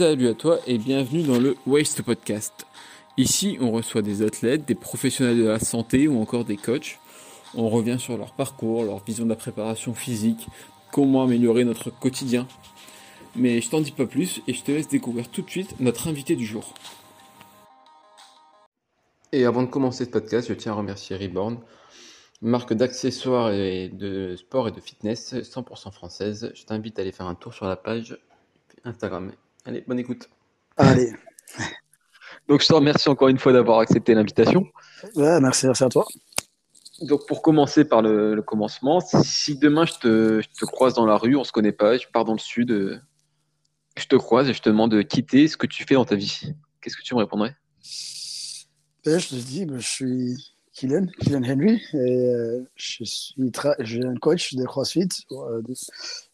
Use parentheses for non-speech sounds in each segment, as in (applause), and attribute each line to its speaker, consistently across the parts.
Speaker 1: Salut à toi et bienvenue dans le Waste Podcast. Ici, on reçoit des athlètes, des professionnels de la santé ou encore des coachs. On revient sur leur parcours, leur vision de la préparation physique, comment améliorer notre quotidien. Mais je t'en dis pas plus et je te laisse découvrir tout de suite notre invité du jour. Et avant de commencer ce podcast, je tiens à remercier Reborn, marque d'accessoires et de sport et de fitness 100% française. Je t'invite à aller faire un tour sur la page Instagram. Allez, bonne écoute.
Speaker 2: Allez. (laughs)
Speaker 1: Donc je te remercie encore une fois d'avoir accepté l'invitation.
Speaker 2: Ouais, merci, merci à toi.
Speaker 1: Donc pour commencer par le, commencement, si demain je te, je te, croise dans la rue, on se connaît pas, je pars dans le sud, euh, je te croise et je te demande de quitter ce que tu fais dans ta vie, qu'est-ce que tu me répondrais?
Speaker 2: Ben, Je te dis, ben, je suis Kylian, Kylian Henry, et euh, je suis un coach de CrossFit, euh, de,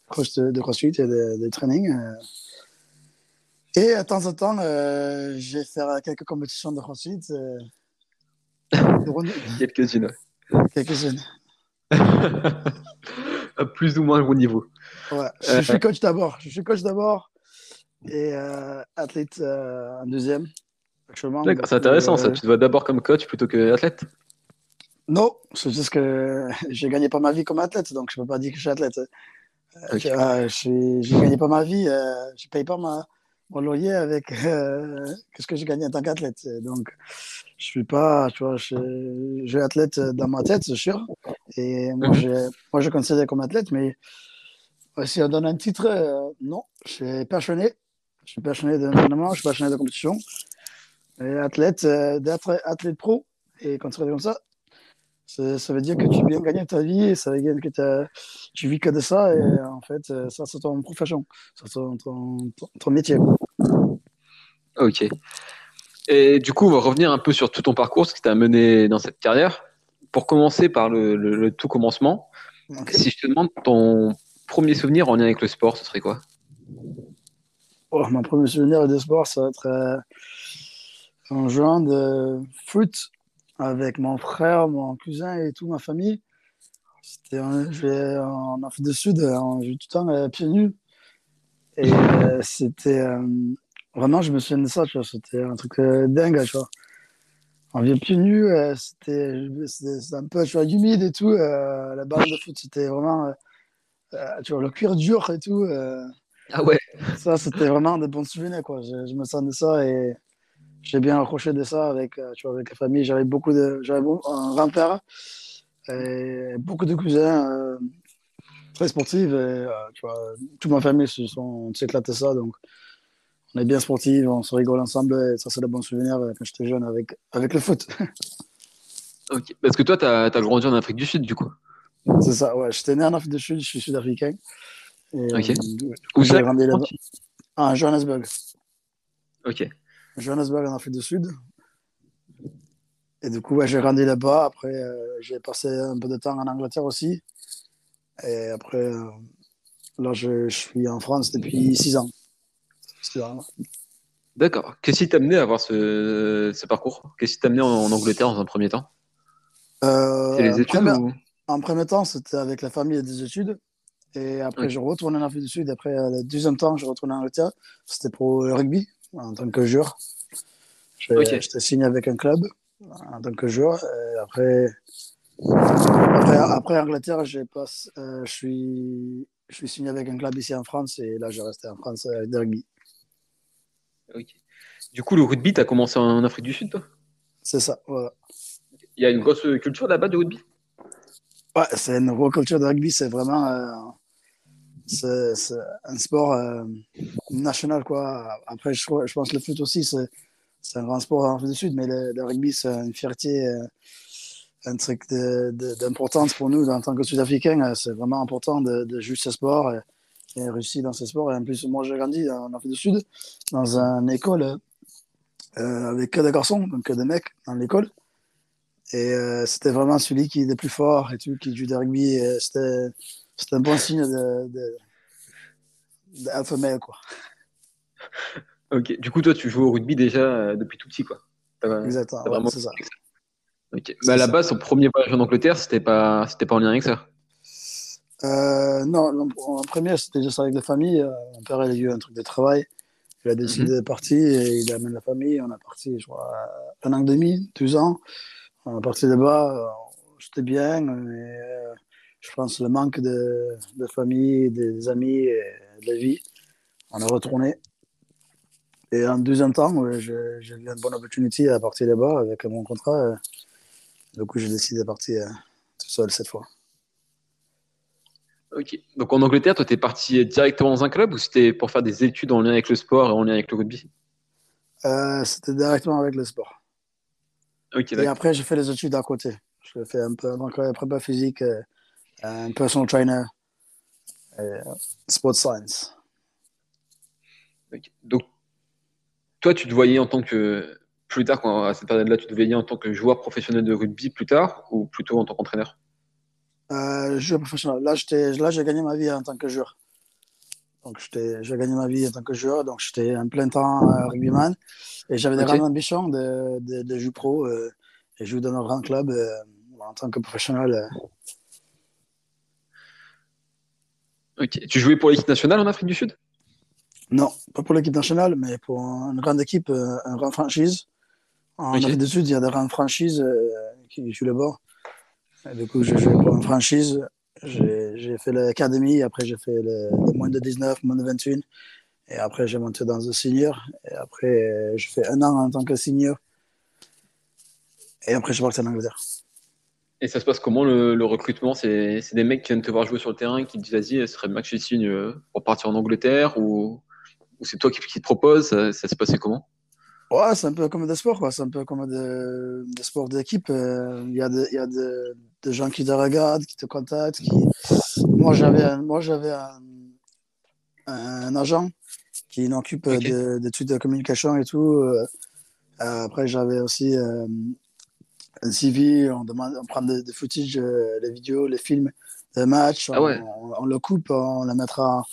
Speaker 2: coach de, de, CrossFit et de, de training. Euh, et de temps en temps, euh, je vais faire quelques compétitions de CrossFit. Euh, (laughs)
Speaker 1: Quelques-unes.
Speaker 2: Quelques-unes. (laughs)
Speaker 1: à plus ou moins haut niveau.
Speaker 2: Ouais, je, suis coach d'abord. Je suis coach d'abord et euh, athlète euh, en deuxième.
Speaker 1: D'accord, c'est intéressant ça. Tu te vois d'abord comme coach plutôt que athlète?
Speaker 2: Non, c'est juste que (laughs) j'ai gagné pas ma vie comme athlète, donc je peux pas dire que je suis athlète. Okay. Euh, j'ai gagné pas ma vie, euh, je paye pas ma, mon loyer avec (laughs) euh, ce que j'ai gagné en tant qu'athlète? Donc, je suis pas, tu vois, je, je suis athlète dans ma tête, c'est sûr. Et moi, je, moi, je considère comme athlète, mais si on donne un titre, euh, non, je suis passionné. Je suis passionné d'entraînement, je suis passionné de compétition. Et athlète, euh, d'être athlète pro et considéré comme ça, ça veut dire que tu viens gagner ta vie, ça veut dire que tu vis que de ça, et en fait, ça c'est ton profession, c'est ton, ton, ton, métier.
Speaker 1: Ok. Et du coup, on va revenir un peu sur tout ton parcours, ce qui t'a mené dans cette carrière. Pour commencer par le, le, le tout commencement, okay. si je te demande ton premier souvenir en lien avec le sport, ce serait quoi?
Speaker 2: Oh, Mon premier souvenir de sport, ça va être euh, en jouant de foot avec mon frère, mon cousin et toute ma famille. C'était en Afrique du Sud, on jouait tout le temps euh, pieds nus. Et euh, c'était euh, vraiment, je me souviens de ça, tu vois, c'était un truc euh, dingue, tu vois. On vient pieds nus, c'était un peu, tu vois, humide et tout. la balle de foot, c'était vraiment, tu vois, le cuir dur et tout.
Speaker 1: ah ouais.
Speaker 2: Ça, c'était vraiment des bons souvenirs, quoi. Je, je me sens de ça et j'ai bien accroché de ça avec, tu vois, avec la famille. J'avais beaucoup de, j'avais un grand-père, et beaucoup de cousins euh, très sportifs. Et, euh, tu vois, toute ma famille se sont s'éclaté ça, donc on est bien sportifs, on se rigole ensemble. Et ça, c'est de bons souvenirs quand j'étais jeune avec, avec le foot. (laughs)
Speaker 1: ok, parce que toi, tu as, as, grandi en Afrique du Sud, du coup.
Speaker 2: C'est ça, ouais. J'étais né en Afrique du Sud, je suis sud-africain.
Speaker 1: Ok.
Speaker 2: Euh, Où j'ai grandi là-bas À Johannesburg.
Speaker 1: Ok.
Speaker 2: Johannesburg en Afrique du Sud. Et du coup, ouais, j'ai grandi là-bas. Après, euh, j'ai passé un peu de temps en Angleterre aussi. Et après, euh, là, je, je, suis en France depuis six ans.
Speaker 1: D'accord. Qu'est-ce qui t'a amené à avoir ce, ce parcours? Qu'est-ce qui t'a amené en, en, Angleterre dans un premier temps?
Speaker 2: Euh,
Speaker 1: les études
Speaker 2: premier,
Speaker 1: ou...
Speaker 2: En premier temps, c'était avec la famille et des études. Et après, je retourne en Afrique du Sud. Après, le deuxième temps, je retourne en Angleterre. C'était pour le rugby, en tant que joueur. J'étais okay. signé avec un club en tant que joueur. Et après, après, après Angleterre, passe, euh, je, suis, je suis signé avec un club ici en France et là, je restais en France avec des rugby.
Speaker 1: Okay. Du coup, le rugby, tu as commencé en Afrique du Sud, toi?
Speaker 2: C'est ça, voilà.
Speaker 1: Il y a une grosse culture là-bas de rugby?
Speaker 2: Ouais, c'est une grosse culture de rugby. C'est vraiment euh, c'est, un sport euh, national, quoi. Après, je, je pense que le foot aussi, c'est un grand sport en Afrique du Sud, mais le, rugby, c'est une fierté, euh, un truc d'importance pour nous en tant que Sud-Africains. C'est vraiment important de, de jouer ce sport et, et, réussir dans ce sport. Et en plus, moi, j'ai grandi en Afrique du Sud, dans une école euh, avec que des garçons, donc que des mecs dans l'école. Et euh, c'était vraiment celui qui est le plus fort et tout, qui joue du rugby. C'était un bon signe de, male, quoi.
Speaker 1: Ok, du coup, toi, tu joues au rugby déjà euh, depuis tout petit, quoi.
Speaker 2: Exactement, ouais, vraiment... c'est ça.
Speaker 1: Ok. Bah, à la base, son premier voyage en Angleterre, c'était pas, c'était pas en lien avec ça
Speaker 2: euh, Non, en premier, c'était juste avec la famille. Mon père, il a eu un truc de travail. Il a décidé de partir et il amène la famille. On a parti, je crois, un an et demi, deux ans. On est parti là-bas. C'était bien, mais je pense le manque de, de famille, des amis et de la vie. On est retourné. Et en deuxième temps, j'ai eu une bonne opportunité à partir là-bas avec mon contrat. Du coup, j'ai décidé de partir euh, tout seul cette fois.
Speaker 1: Ok. Donc en Angleterre, toi, tu es parti directement dans un club ou c'était pour faire des études en lien avec le sport et en lien avec le rugby?
Speaker 2: Euh, C'était directement avec le sport. Ok. et après, j'ai fait les études à côté. Je fais un peu de prépa physique, euh, un personal trainer, sport science.
Speaker 1: Donc, toi, tu te voyais en tant que plus tard, quand, à cette période-là, tu te voyais en tant que joueur professionnel de rugby plus tard ou plutôt en tant qu'entraîneur?
Speaker 2: Euh, Joueur professionnel. Là, là, j'ai gagné ma vie en tant que joueur. Donc, j'ai gagné ma vie en tant que joueur. Donc, j'étais en plein temps euh, rugbyman. Et j'avais des grandes ambitions de, de, jouer pro euh, et jouer dans un grand club euh, en tant que professionnel.
Speaker 1: Tu jouais pour l'équipe nationale en Afrique du Sud?
Speaker 2: Non, pas pour l'équipe nationale, mais pour une grande équipe, une grande franchise. En Afrique du Sud, il y a des grandes franchises euh, qui jouent le bord. du coup, j'ai joué pour une franchise. J'ai fait l'académie, après j'ai fait le, moins de 19, moins de 21. Et après, j'ai monté dans le senior. Et après, j'ai fait un an en tant que senior. Et après, je suis parti en Angleterre.
Speaker 1: Et ça se passe comment le, recrutement? C'est des mecs qui viennent te voir jouer sur le terrain qui te disent vas-y, ce serait bien que je signe euh, pour partir en Angleterre Ou, c'est toi qui, qui, te propose? Ça, ça s'est passé comment?
Speaker 2: Ouais, c'est un peu comme des sports, quoi. C'est un peu comme des, sports d'équipe. Euh, il y a, des, y a gens qui te regardent, qui te contactent. Qui... Moi, j'avais, moi, j'avais un, un, agent qui m'occupe des trucs de communication et tout. Euh, après, j'avais aussi euh, un CV. On, demande, on prend des, des footage, les vidéos, les films, des matchs. Ah on, le coupe, on le mettra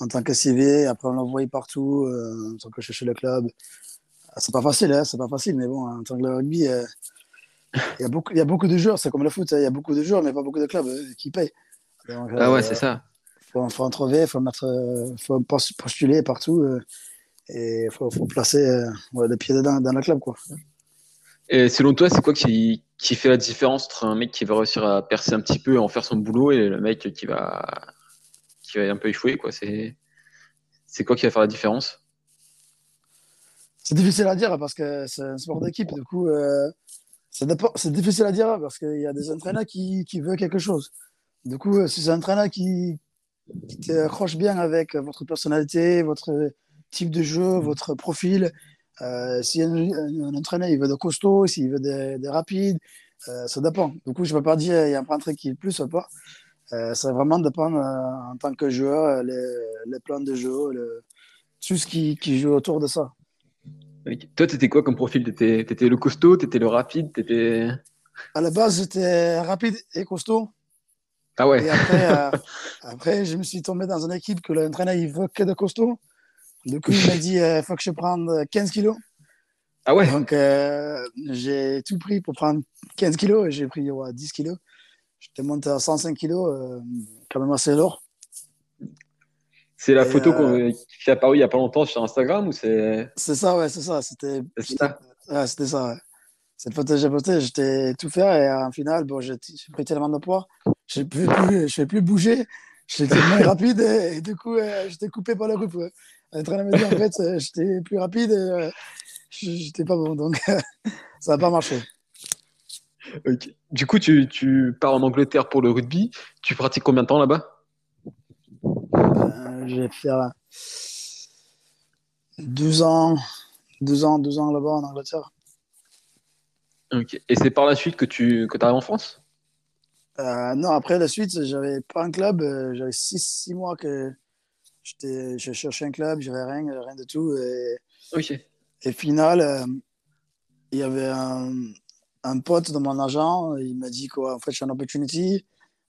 Speaker 2: en, tant que CV. Après, on l'envoie partout en tant que chercher le club. Ah, c'est pas facile, hein, c'est pas facile, mais bon, en tant que le rugby, euh, il y, a beaucoup, y a beaucoup de joueurs, c'est comme le foot, hein, il y a beaucoup de joueurs, mais pas beaucoup de clubs euh, qui payent.
Speaker 1: ah ouais, c'est ça.
Speaker 2: Il faut, en trouver, il faut, mettre, euh, faut postuler partout et il faut, faut, placer les pieds dedans dans le club. Quoi.
Speaker 1: Et selon toi, c'est quoi qui, fait la différence entre un mec qui va réussir à percer un petit peu, en faire son boulot, et le mec qui va, qui va un peu échouer quoi? C'est quoi qui va faire la différence?
Speaker 2: C'est difficile à dire parce que c'est un sport d'équipe. Du coup, euh, c'est difficile à dire parce qu'il y a des entraîneurs qui, qui veulent quelque chose. Du coup, euh, si c'est un entraîneur qui, qui t'accroche bien avec votre personnalité, votre type de jeu, votre profil, euh, si un, un, entraîneur il veut de costaud, s'il veut des, des rapides, euh, ça dépend. Du coup, je ne peux pas dire il y a un peintre qui est plus ou pas. Euh, ça vraiment dépend euh, en tant que joueur, les, les plans de jeu, le, tout ce qui, qui joue autour de ça.
Speaker 1: Toi, t'étais quoi comme profil? T'étais étais le costaud T'étais le rapide étais...
Speaker 2: À la base, j'étais rapide et costaud.
Speaker 1: Ah ouais
Speaker 2: Et après, euh, (laughs) après, je me suis tombé dans une équipe que l'entraîneur il veut que de costaud. Du coup, il m'a dit il euh, faut que je prenne 15 kilos.
Speaker 1: Ah ouais?
Speaker 2: Donc, euh, j'ai tout pris pour prendre 15 kilos et j'ai pris 10 kilos. J'étais monté à 105 kilos, quand même assez lourd.
Speaker 1: C'est la photo euh, qui est apparue il n'y a pas longtemps sur Instagram ou c'est?
Speaker 2: C'est ça, ouais, c'est ça. C'était ça? Ouais, c'était ça. Ouais. Cette photo que j'ai postée, j'étais tout fait et en final, bon, j'ai pris tellement de poids, (laughs) je ne pouvais plus bouger, j'étais moins (laughs) rapide et, du coup, euh, j'étais coupé par le groupe. Ouais. L'entraîneur m'a dit en fait, euh, j'étais plus rapide et j'étais pas bon, donc (laughs) ça n'a pas marché.
Speaker 1: Du coup, tu, tu pars en Angleterre pour le rugby. Tu pratiques combien de temps là-bas?
Speaker 2: Je vais faire 12 ans, 12 ans, 12 ans là-bas en Angleterre.
Speaker 1: Et c'est par la suite que tu que arrives en France?
Speaker 2: Euh, Non, après la suite, j'avais pas un club. Euh, j'avais 6 mois que je cherchais un club, j'avais rien, rien de tout. Et, et final, euh, il y avait un, un, pote de mon agent, il m'a dit quoi, en fait, j'ai une opportunité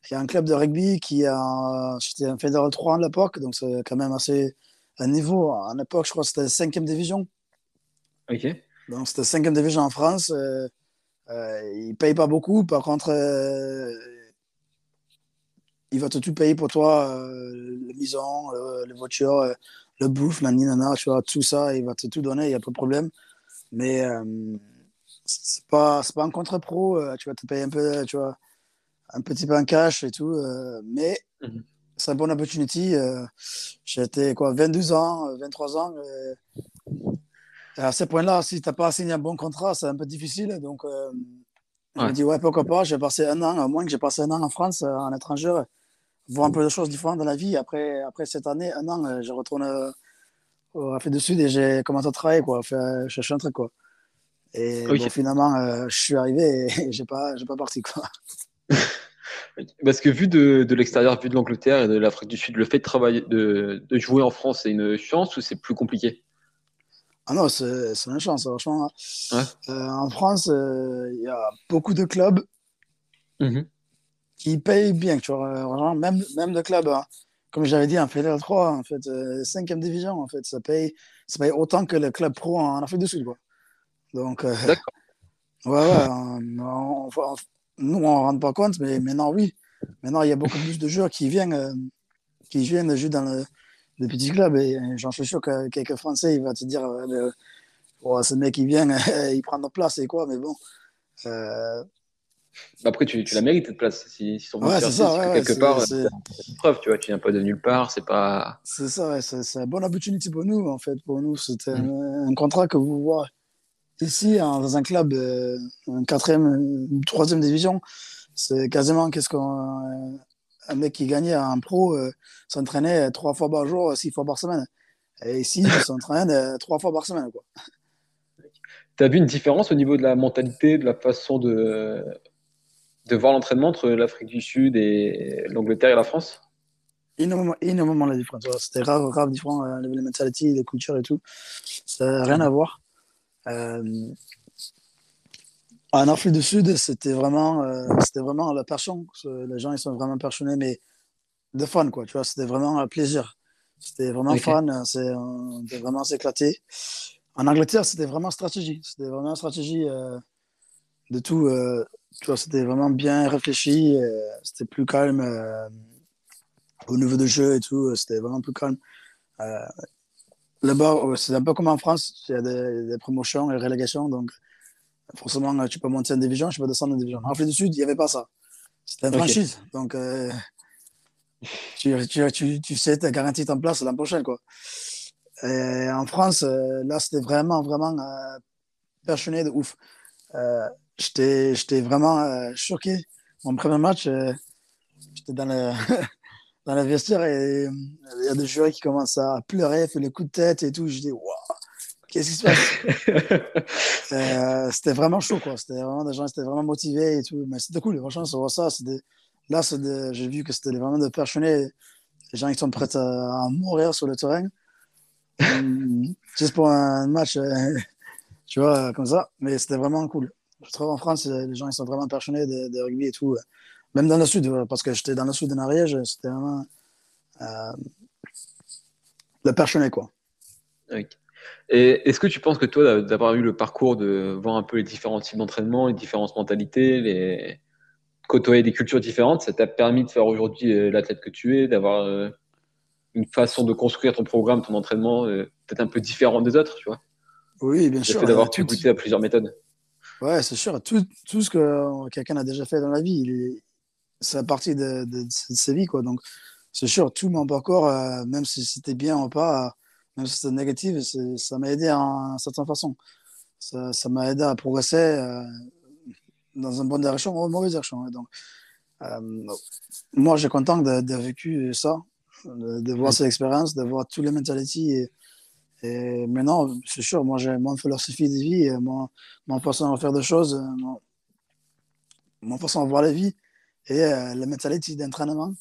Speaker 2: il y a un club de rugby qui a. J'étais un Fédéral 3 à l'époque, donc c'est quand même assez un niveau. À l'époque, je crois que c'était la 5 division.
Speaker 1: Ok.
Speaker 2: Donc c'était 5 division en France. Euh, euh, il ne paye pas beaucoup. Par contre, il va te tout payer pour toi, euh, la maison, les voitures, le bouffe, la ninana, tu vois, tout ça, il va te tout donner, il n'y a pas de problème. Mais euh, c'est pas, pas un contre-pro, euh, tu vas te payer un peu, tu vois, un petit peu en cash et tout. Euh, mais
Speaker 1: Mhm.
Speaker 2: c'est une bonne opportunité. euh, J'étais quoi, 22 ans, 23 ans. à ce point-là, si tu n'as pas signé un bon contrat, c'est un peu difficile. Donc, euh, je me
Speaker 1: Ouais.
Speaker 2: dis, ouais, pourquoi pas. J'ai passé un an, à moins que j'ai passé un an en France, euh, en étranger, voir un peu de choses différentes dans la vie. Après, après cette année, un an, euh, je retourne euh, au Afrique du Sud et j'ai commencé à travailler, quoi, faire, chercher un truc, quoi. Et bon, finalement, euh, je suis arrivé et (laughs) j'ai pas, j'ai pas parti, quoi. (laughs)
Speaker 1: Parce que vu de, de l'extérieur, vu de l'Angleterre et de l'Afrique du Sud, le fait de travailler, de, de jouer en France, c'est une chance ou c'est plus compliqué?
Speaker 2: Ah non, c'est c'est une chance, franchement.
Speaker 1: Ouais.
Speaker 2: Euh, en France, euh, il y a beaucoup de clubs
Speaker 1: Mhm.
Speaker 2: Qui payent bien, tu vois, euh, même, même de clubs, hein. comme j'avais dit, en Fédéral 3, en fait, euh, 5e division, en fait, ça paye, ça paye autant que le club pro en Afrique du Sud, quoi. Donc, euh,
Speaker 1: D'accord. (laughs)
Speaker 2: ouais, ouais, on- on- on- nous, on ne rend pas compte, mais maintenant, oui. Maintenant, il y a beaucoup plus de joueurs qui viennent, euh, qui viennent jouer dans le, les petits clubs, et j'en suis sûr que quelques Français, il va te dire, euh, le- oh, ce mec, il vient, (laughs) il prend notre place, et quoi, mais bon. Euh,
Speaker 1: Après, tu, tu la mérites cette place. Si, si
Speaker 2: Ouais, c'est ça, ouais,
Speaker 1: que
Speaker 2: ouais,
Speaker 1: quelque part,
Speaker 2: c'est-
Speaker 1: une preuve, tu vois, tu viens pas de nulle part, c'est pas.
Speaker 2: C'est ça, c'est une bonne opportunité pour nous, en fait. Pour nous, c'était
Speaker 1: Mm.
Speaker 2: un, un contrat que vous voyez ici, en- dans un club, euh, en quatrième, une troisième division. C'est quasiment qu'est-ce qu'on. euh, un mec qui gagnait en pro euh, s'entraînait trois fois par jour, six fois par semaine. Et ici, il s'entraîne euh, trois fois par semaine. Quoi.
Speaker 1: Tu as vu une différence au niveau de la mentalité, de la façon de, de voir l'entraînement entre l'Afrique du Sud et l'Angleterre et la France?
Speaker 2: Énormément, énormément la différence. C'était grave, grave différent, euh, les mentalités, les cultures et tout. Ça n'a rien à voir. Euh, en Afrique du Sud, c'était vraiment, euh, c'était vraiment la passion. Les gens, ils sont vraiment passionnés, mais de fun, quoi. Tu vois, c'était vraiment un plaisir. C'était vraiment
Speaker 1: Ok.
Speaker 2: fun. C'est, on était vraiment s'éclater. En Angleterre, c'était vraiment stratégie. C'était vraiment stratégie euh, de tout. Tu vois, c'était vraiment bien réfléchi. euh, c'était plus calme. euh, au niveau de jeu et tout, euh, c'était vraiment plus calme. Euh, Là-bas, c'est un peu comme en France, il y a des, des promotions et relégations, donc forcément, tu peux monter en division, tu peux descendre en division. En Afrique du Sud, il n'y avait pas ça. C'était une franchise, donc euh, tu, tu, tu, tu sais, tu as garanti ton place l'an prochain. Quoi. Et en France, là, c'était vraiment, vraiment passionné de ouf. J'étais j'étais vraiment euh, choqué. Mon premier match, euh, j'étais dans le, (laughs) dans le vestiaire et euh, il y a des joueurs qui commencent à pleurer, faire les coups de tête et tout. Je dis, waouh, qu'est-ce qui se passe? (laughs) Euh, C'était vraiment chaud, quoi. C'était vraiment des gens, c'était vraiment motivés et tout. Mais c'était cool, franchement, ça voit ça. Là, des- j'ai vu que c'était vraiment des passionnés. Les gens qui sont prêts à, mourir sur le terrain. Hum, (laughs) Juste pour un match, tu vois, comme ça. Mais c'était vraiment cool. Je trouve en France, les gens ils sont vraiment passionnés de, de rugby et tout. Même dans le sud, euh, parce que j'étais dans le sud de Ariège, c'était vraiment euh, le passionné, quoi.
Speaker 1: Et est-ce que tu penses que toi, d'avoir eu le parcours de voir un peu les différents types d'entraînement, les différentes mentalités, les côtoyer des cultures différentes, ça t'a permis de faire aujourd'hui euh, l'athlète que tu es, d'avoir euh, une façon de construire ton programme, ton entraînement, euh, peut-être un peu différent des autres, tu vois?
Speaker 2: Oui, bien
Speaker 1: Le
Speaker 2: sûr.
Speaker 1: fait d'avoir
Speaker 2: euh,
Speaker 1: pu goûter à plusieurs méthodes.
Speaker 2: Ouais, c'est sûr. Tout, tout ce que quelqu'un a déjà fait dans la vie, il est, c'est partie de, de, de sa vie, quoi. Donc, c'est sûr, tout mon parcours, euh, même si c'était bien ou pas, euh, même si c'était négatif, c'est- ça m'a aidé en certaine façon. Ça, ça m'a aidé à progresser euh, dans une bonne direction ou une mauvaise direction. ouais. Donc, euh, moi, j'ai content d'avoir vécu ça, de, de voir cette expérience, de voir toutes les mentalités. Et, et maintenant, c'est sûr, moi, j'ai mon philosophie de vie, et mon, mon façon de faire des choses, euh, mon, mon façon de voir la vie et euh, la mentalité d'entraînement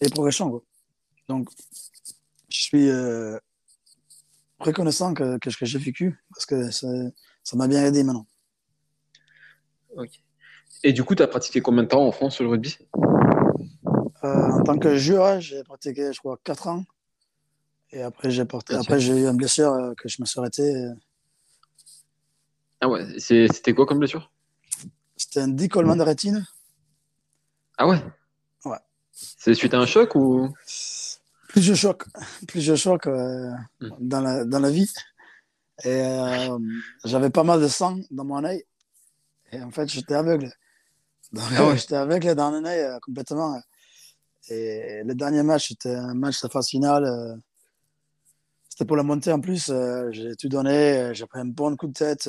Speaker 2: et progression. Quoi. Donc, je suis euh, reconnaissant que, que ce que j'ai vécu parce que ça ça m'a bien aidé maintenant.
Speaker 1: Ok. Et du coup, tu as pratiqué combien de temps en France sur le rugby?
Speaker 2: Euh, en tant que joueur, j'ai pratiqué, je crois, 4 ans. Et après, j'ai porté,
Speaker 1: Ok.
Speaker 2: après, j'ai eu une blessure euh, que je me suis arrêté. euh,
Speaker 1: Ah ouais, c'était quoi comme blessure?
Speaker 2: C'était un décollement de rétine.
Speaker 1: Ah ouais?
Speaker 2: Ouais.
Speaker 1: C'est suite à un choc ou?
Speaker 2: Plusieurs chocs, plusieurs chocs euh, mm. dans, la, dans la vie. Et euh, j'avais pas mal de sang dans mon œil. Et en fait, j'étais aveugle. Donc, ah (laughs) j'étais aveugle dans un œil euh, complètement. Et le dernier match, c'était un match de phase finale. C'était pour la montée en plus. j'ai tout donné. J'ai pris un bon coup de tête.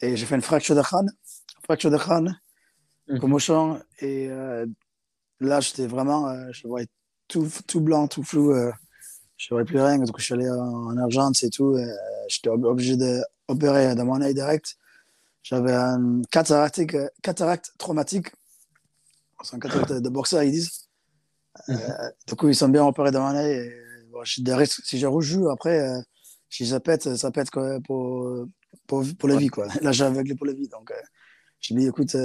Speaker 2: et j'ai fait une fracture de crâne. Fracture de crâne, mm. commotion. Et là, j'étais vraiment. je voyais tout, tout blanc, tout flou. Euh, je ne plus rien. Donc, je suis allé en, Argentine, c'est tout. Euh, j'étais obligé d'opérer dans mon œil direct. J'avais un cataracte, cataracte traumatique. C'est un cataracte de boxeur, ils disent. Euh, mhm. du coup, ils sont bien opérés dans mon œil. Bon, si je rejoue, après, euh, si ça pète, ça pète quoi, pour, pour, pour la vie. Quoi. Là, j'ai aveuglé pour la vie. Donc, je me dis, écoute,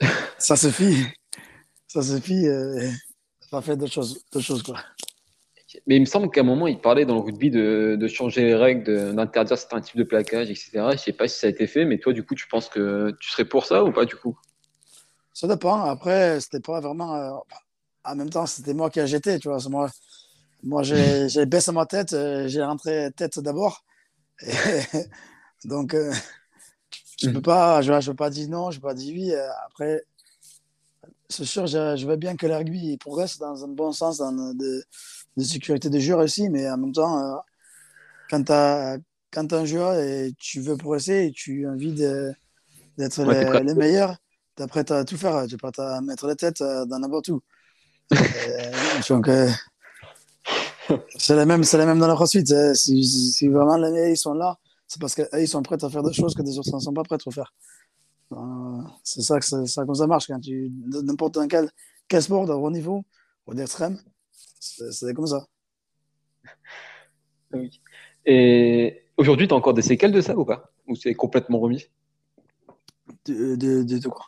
Speaker 2: (laughs) ça suffit. Ça suffit pas fait d'autres choses, choses quoi.
Speaker 1: Mais il me semble qu'à un moment, il parlait dans le rugby de, de changer les règles, d'interdire certains types de plaquage, etc. Je sais pas si ça a été fait, mais toi, du coup, tu penses que tu serais pour ça ou pas, du coup?
Speaker 2: Ça dépend. Après, c'était pas vraiment. Euh, en même temps, c'était moi qui ai jeté, tu vois. Moi, moi (laughs) j'ai baissé ma tête, euh, j'ai rentré tête d'abord. (laughs) Donc, euh, je ne peux pas, je, je peux pas dire non, je peux pas dire oui. Après, c'est sûr, je, veux bien que le rugby progresse dans un bon sens, dans de, de sécurité de joueurs aussi, mais en même temps, euh, quand tu as, quand un joueur et tu veux progresser et tu as envie d'être le, les, meilleurs, tu es prêt à tout faire. Tu es prêt à mettre la tête dans n'importe où. (laughs) donc, c'est la même, c'est la même dans la crossfit. Si, si, vraiment les ils sont là, c'est parce qu'ils sont prêts à faire des choses que des autres ne sont pas prêts à faire. Euh, c'est ça que ça, comme ça marche quand tu n'importe quel, quel sport de haut niveau ou d'extrême, c'est comme ça.
Speaker 1: Oui. Et aujourd'hui, tu as encore des séquelles de ça ou pas? Ou c'est complètement remis?
Speaker 2: De, de, quoi?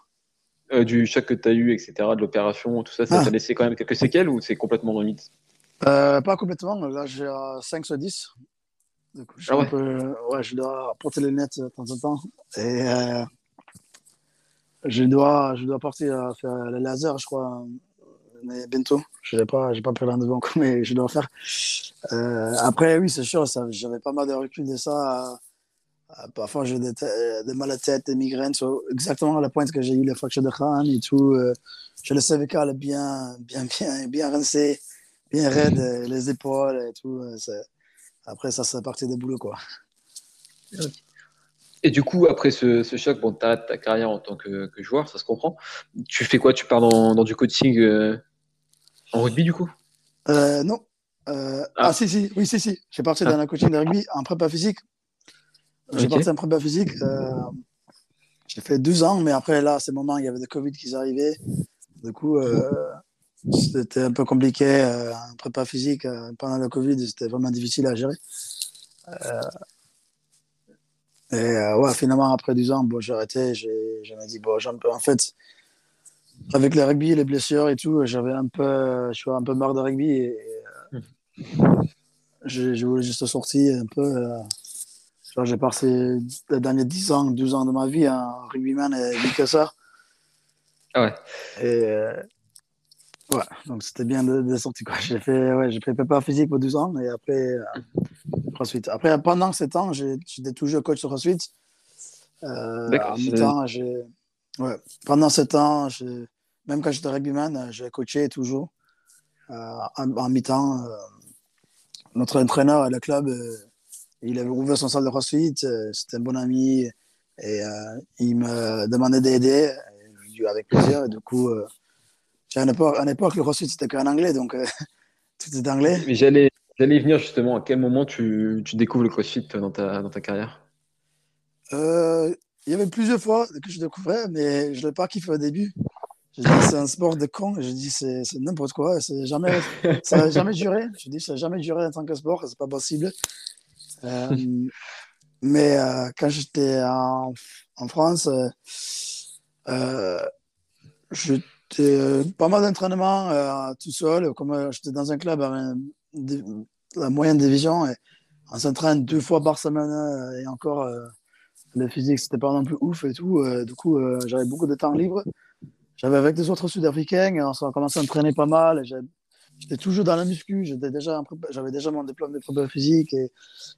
Speaker 1: Euh, Du choc que tu as eu, etc., de l'opération, tout ça, ça ah. t'a laissé quand même quelques séquelles ou c'est complètement remis?
Speaker 2: Euh, Pas complètement, là j'ai 5 sur 10. je, ah ouais. je dois porter les lunettes de temps en temps. Et je dois, je dois partir faire le laser, je crois, mais bientôt. Je n'ai pas, pas pris rendez-vous encore, (laughs) mais je dois faire. Euh, après, oui, c'est sûr, j'avais pas mal de recul de ça. parfois, j'ai des, des, mal à tête, des migraines, exactement à la pointe que j'ai eu les fractures de crâne et tout. Euh, j'ai le cervical bien, bien, bien, bien rincé, bien raide, les épaules et tout. Euh, après, ça, c'est parti des boulots, quoi.
Speaker 1: Et du coup, après ce, choc, bon, tu ta carrière en tant que, joueur, ça se comprend. Tu fais quoi? Tu pars dans, du coaching euh, en rugby, du coup?
Speaker 2: Euh, Non. Euh, ah. ah. si, si, oui, si, si. J'ai parti dans un coaching de rugby en prépa physique. J'ai parti en prépa physique. j'ai fait 12 ans, mais après, là, à ce moment, il y avait le Covid qui arrivait. Du coup, c'était un peu compliqué. en prépa physique, pendant le Covid, c'était vraiment difficile à gérer. Et euh, ouais, finalement, après 10 ans, bon, j'ai arrêté. Je me dit, bon, peu, en fait, avec le rugby, les blessures et tout, j'avais un peu, je suis un peu marre de rugby. Et, euh, (laughs) j'ai voulu juste sortir un peu. Euh, j'ai passé les derniers 10 ans, 12 ans de ma vie en rugbyman et que ça.
Speaker 1: Ah ouais.
Speaker 2: Et ouais, donc c'était bien de, de sortir. J'ai fait, ouais, j'ai fait prépa physique pour 12 ans et après, CrossFit. Après, pendant ces temps, j'étais toujours coach de CrossFit. Euh, en j'ai. Ouais. Pendant ce temps, même quand j'étais rugbyman, j'ai coaché toujours euh, en, mi-temps. Euh, notre entraîneur à le club, euh, il avait ouvert son salle de CrossFit. C'était un bon ami et il me demandait d'aider. Avec plaisir. Et du coup, à une époque, à époque, le CrossFit c'était qu'en anglais, donc (laughs) tout est anglais.
Speaker 1: Mais j'allais J'allais venir justement, à quel moment tu, tu découvres le CrossFit dans ta, dans ta carrière?
Speaker 2: Euh, Il y avait plusieurs fois que je découvrais, mais je ne l'ai pas kiffé au début. Je dis c'est un sport de con, je dis c'est n'importe quoi, jamais, ça n'a jamais (laughs) duré. Je dis ça n'a jamais duré en tant que sport, c'est pas possible. Euh, mais euh, quand j'étais en, en, France, j'étais pas mal d'entraînement tout seul, comme j'étais dans un club la moyenne division. On s'entraîne deux fois par semaine euh, et encore, euh, le physique, c'était pas non plus ouf et tout. Euh, du coup, j'avais beaucoup de temps libre. J'avais avec des autres Sud-Africains, on a commencé à entraîner pas mal. j'étais toujours dans la muscu. J'étais déjà, j'avais déjà mon diplôme de prépa physique et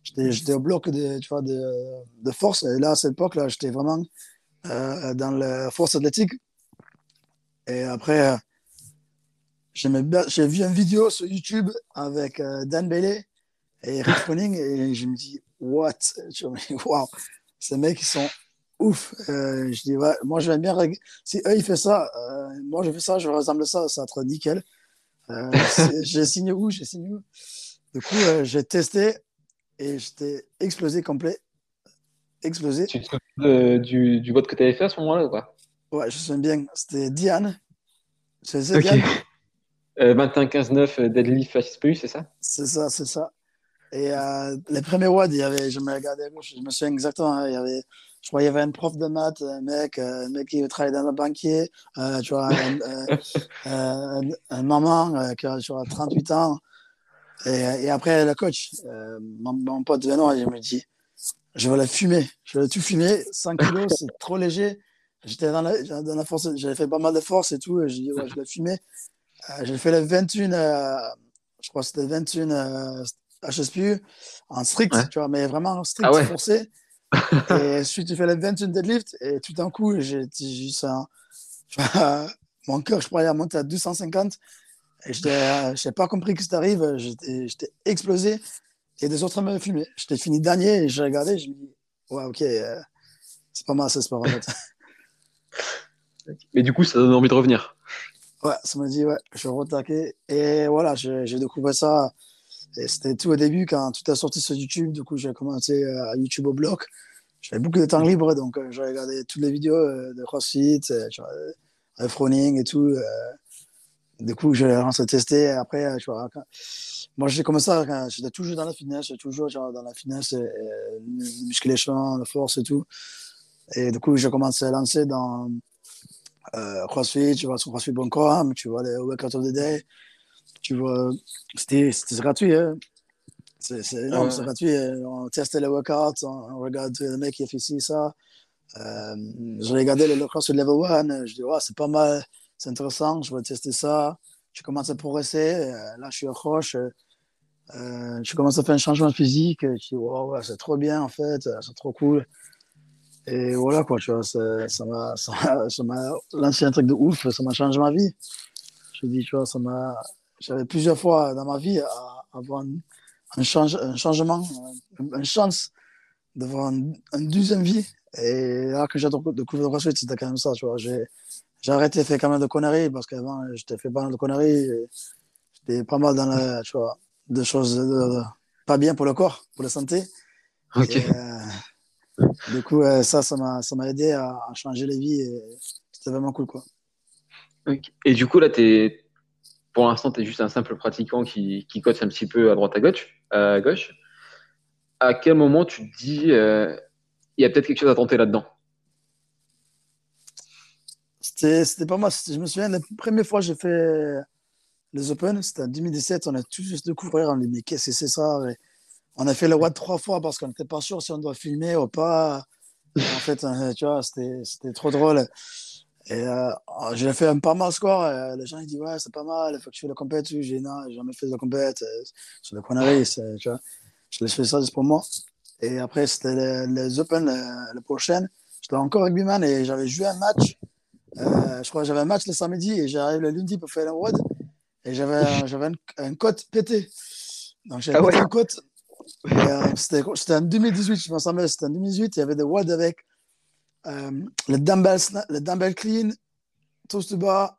Speaker 2: j'étais au bloc de, tu vois, de, de, force. Et là, à cette époque-là, j'étais vraiment euh, dans la force athlétique. Et après, euh, j'ai vu une vidéo sur YouTube avec euh, Dan Bailey et Rick Froning et je me dis, what? (laughs) Wow, ces mecs, ils sont ouf. Euh, je dis, ouais, moi, j'aime bien. Si eux, ils font ça, moi, je fais ça, je ressemble à ça, ça va être nickel. J'ai signé où? J'ai signé où? Du coup, j'ai testé et j'étais explosé complet. Explosé.
Speaker 1: Tu te souviens du, du vote que tu avais fait à ce moment-là ou pas?
Speaker 2: Ouais, je me souviens bien. C'était Diane.
Speaker 1: C'est okay. Diane? 21-15-9 deadlift fascist plus, c'est ça?
Speaker 2: C'est ça, c'est ça. Et les premiers WOD, il y avait, je me regardais, je me souviens exactement, hein, il y avait je crois qu'il y avait un prof de maths, un mec, euh, un mec qui travaillait dans un banquier, euh, tu vois, un, (laughs) euh, un, maman qui a 38 ans. Et, et, après, le coach, mon, pote Benoît, il me dit Je vais la fumer. Je vais tout fumer. 100 kilos, c'est trop léger. J'étais dans la, dans la force, j'avais fait pas mal de force et tout. Et dit ouais, Je vais fumer. j'ai fait le 21, je crois que c'était 21 HSPU en strict, tu vois, mais vraiment strict, ah forcé (laughs) et ensuite, j'ai fait le 21 deadlift et tout d'un coup, j'ai juste un... (laughs) mon cœur, je croyais monter à 250 et je n'ai pas compris que ça arrive. J'étais explosé et des autres me fumaient. J'étais fini dernier et j'ai regardé. Je me dis, ouais, ok, euh, c'est pas mal ce sport en fait. (laughs)
Speaker 1: Mais du coup, ça donne envie de revenir.
Speaker 2: Ouais, ça m'a dit, ouais, je retaquer. Et voilà, j'ai découvert ça c'était tout au début quand tout a sorti sur YouTube. Du coup, j'ai commencé euh, à YouTube au bloc. J'avais beaucoup de temps libre, donc euh, j'ai regardé toutes les vidéos euh, de CrossFit, euh, Froning et tout. du coup, j'ai lancé tester. Après, tu vois, moi, j'ai commencé, j'étais toujours dans la finesse, toujours genre, dans la finesse, et, musculation, la force et tout. Et du coup, j'ai commencé à lancer dans CrossFit, tu vois, sur CrossFit.com, tu vois, les Workout of the Day tu vois, c'était gratuit. Hein. C'est énorme, c'est gratuit. Hein. On testait les workouts, on, regarde le mec qui a fait ci, ça. Euh, je regardais le sur level 1, je dis, ouais, c'est pas mal, c'est intéressant, je vais tester ça. Je commence à progresser, euh, là, je suis accroche. Euh, je commence à faire un changement physique. Je dis, wow, ouais, c'est trop bien, en fait, c'est trop cool. Et voilà, quoi, tu vois, (laughs) ça m'a lancé un truc de ouf, ça m'a changé ma vie. Je dis, tu vois, ça m'a j'avais plusieurs fois dans ma vie à avoir un, change, un changement, une chance d'avoir une, deuxième vie. Et là que j'ai découvert le CrossFit, c'était quand même ça. Tu vois. J'ai, j'ai arrêté de faire quand même de conneries parce qu'avant, j'étais fait pas mal de conneries. J'étais pas mal dans la, tu vois, de choses pas bien pour le corps, pour la santé. Euh, du coup, ça, ça m'a, ça m'a aidé à, changer les vies et c'était vraiment cool. Quoi.
Speaker 1: Et du coup, là, es pour l'instant, tu es juste un simple pratiquant qui, qui coach un petit peu à droite à gauche. À, gauche. à quel moment tu te dis, euh, il y a peut-être quelque chose à tenter là-dedans?
Speaker 2: C'était pas moi. Je me souviens, la première fois que j'ai fait les Open, c'était en 2017. On a tout juste découvert. On a dit, mais qu'est-ce que c'est ça? On a fait le WAD trois fois parce qu'on n'était pas sûr si on doit filmer ou pas. En fait, euh, tu vois, c'était trop drôle. Et euh, j'ai fait un pas mal score. Et les gens ils disent Ouais, c'est pas mal, il faut que tu fasses la compète. J'ai non, jamais fait de la compète. Sur le conneries, tu vois. Je laisse faire ça juste pour moi. Et après, c'était les, Open, le, prochain. J'étais encore rugbyman et j'avais joué un match. Euh, je crois que j'avais un match le samedi et j'arrive le lundi pour faire un WOD. Et j'avais un, un cote pété. Donc j'avais ah ouais. cote. Euh, c'était en 2018, je me semble. C'était en 2018. Il y avait des WOD avec euh, le, dumbbell, le dumbbell clean, toast to bar,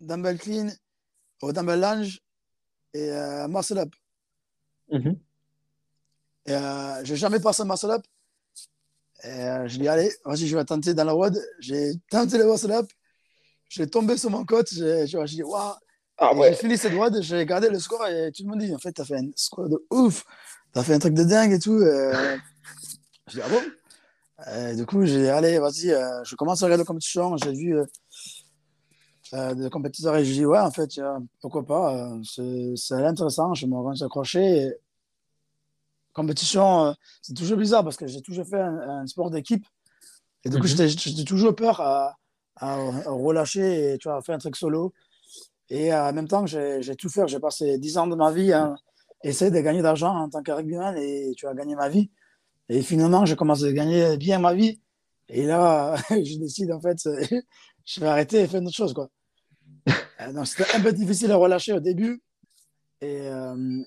Speaker 2: dumbbell clean, au dumbbell lunge et euh, muscle up. Mm-hmm. Et euh, j'ai jamais passé muscle up. Et je dis, allez, vas-y, je vais tenter dans la WOD. J'ai tenté le muscle up. J'ai tombé sur mon côte. J'ai dit, waouh. Ah ouais. J'ai fini cette WOD. J'ai regardé le score et tout le monde dit, en fait, tu as fait un score de ouf. Tu as fait un truc de dingue et tout. (laughs) je dis, ah bon? Du coup, j'ai dit, allez, vas-y, euh, je commence à regarder la compétition. J'ai vu euh, euh, des compétiteurs et je dis, ouais, en fait, pourquoi pas, c'est intéressant, je me rends accroché. Compétition, c'est toujours bizarre parce que j'ai toujours fait un, sport d'équipe. Et du coup, mhm. j'étais toujours peur à, relâcher et tu vois, à faire un truc solo. Et en même temps, j'ai tout fait. J'ai passé 10 ans de ma vie à essayer de gagner d'argent en tant que rugbyman et tu as gagné ma vie. Et finalement, j'ai commencé à gagner bien ma vie. Et là, (laughs) je décide, en fait, (laughs) je vais arrêter et faire une autre chose. Quoi. (laughs) Donc, c'était un peu difficile à relâcher au début. Et euh,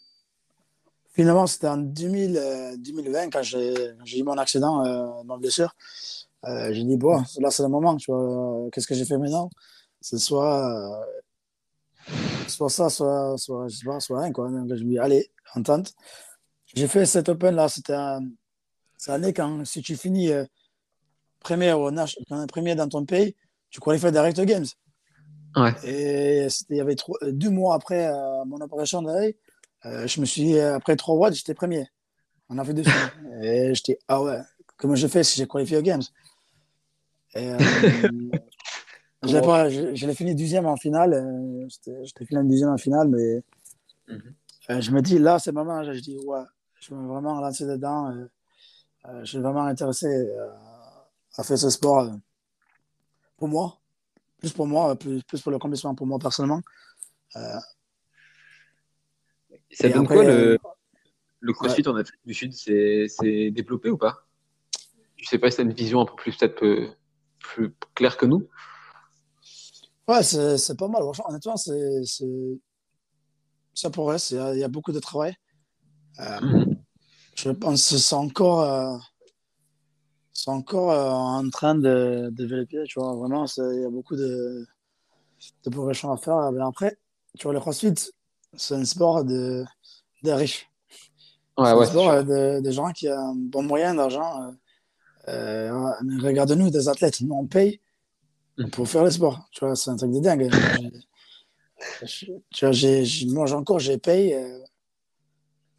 Speaker 2: finalement, c'était en 2000, 2020, euh, quand j'ai eu mon accident, euh, mon blessure. Euh, j'ai dit, bon, là, c'est le moment. Tu vois, qu'est-ce que j'ai fait maintenant? C'est soit, soit ça, soit, soit, je sais pas, soit rien. Quoi. Donc, je me dis, allez, entente. J'ai fait cet Open là, c'était cette année quand si tu finis premier, au, premier dans ton pays, tu qualifies direct aux Games.
Speaker 1: Ouais.
Speaker 2: Et il y avait deux mois après euh, mon opération d'œil, euh, je me suis après trois mois, j'étais premier. On a fait deux (laughs) Et j'étais, ah ouais, comment je fais si j'ai qualifié aux Games? Et, (laughs) euh, pas, je, l'ai fini deuxième en finale. Euh, j'étais fini deuxième en finale, mais mhm. je me dis, là, c'est moment. Je dis, ouais, je vais vraiment lancer dedans. je suis vraiment intéressé à faire ce sport pour moi plus pour moi, plus, plus pour l'accomplissement pour moi personnellement. Euh,
Speaker 1: ça donne quoi le, le CrossFit en Afrique du Sud C'est développé ou pas? Je sais pas si tu as une vision un peu plus peut-être plus claire que nous.
Speaker 2: Ouais, c'est pas mal. Honnêtement, c'est ça progresse. Il y, a beaucoup de travail. Euh, mhm. Je pense que c'est encore. Euh, c'est encore euh, en train de, développer, tu vois. Vraiment, il y a beaucoup de, de progression à faire. Mais après, tu vois, le CrossFit, c'est un sport de, de riches.
Speaker 1: Ouais, ouais,
Speaker 2: un sport de, de, gens qui ont un bon moyen d'argent. Euh, euh Regarde-nous, des athlètes, nous, on paye. Pour faire le sport. Tu vois, c'est un truc de dingue. (laughs) tu vois, j'ai, moi, encore, j'ai payé euh,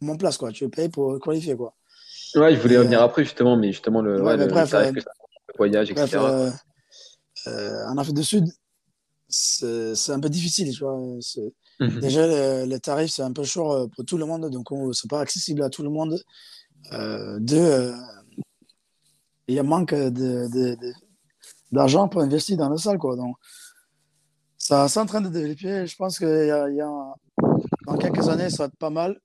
Speaker 2: mon place, quoi. Tu payes pour qualifier, quoi.
Speaker 1: Ouais, je voulais revenir euh, après, justement, mais justement, le, ouais, le, bref, euh, voyage, etc.
Speaker 2: Euh, en Afrique du Sud, c'est un peu difficile, tu vois. Mhm. Déjà, les, tarifs, c'est un peu chaud pour tout le monde, donc c'est pas accessible à tout le monde. deux, il y a manque d'argent pour investir dans la salle, quoi. Donc, ça, c'est en train de développer. Je pense que y a, dans quelques années, ça va être pas mal.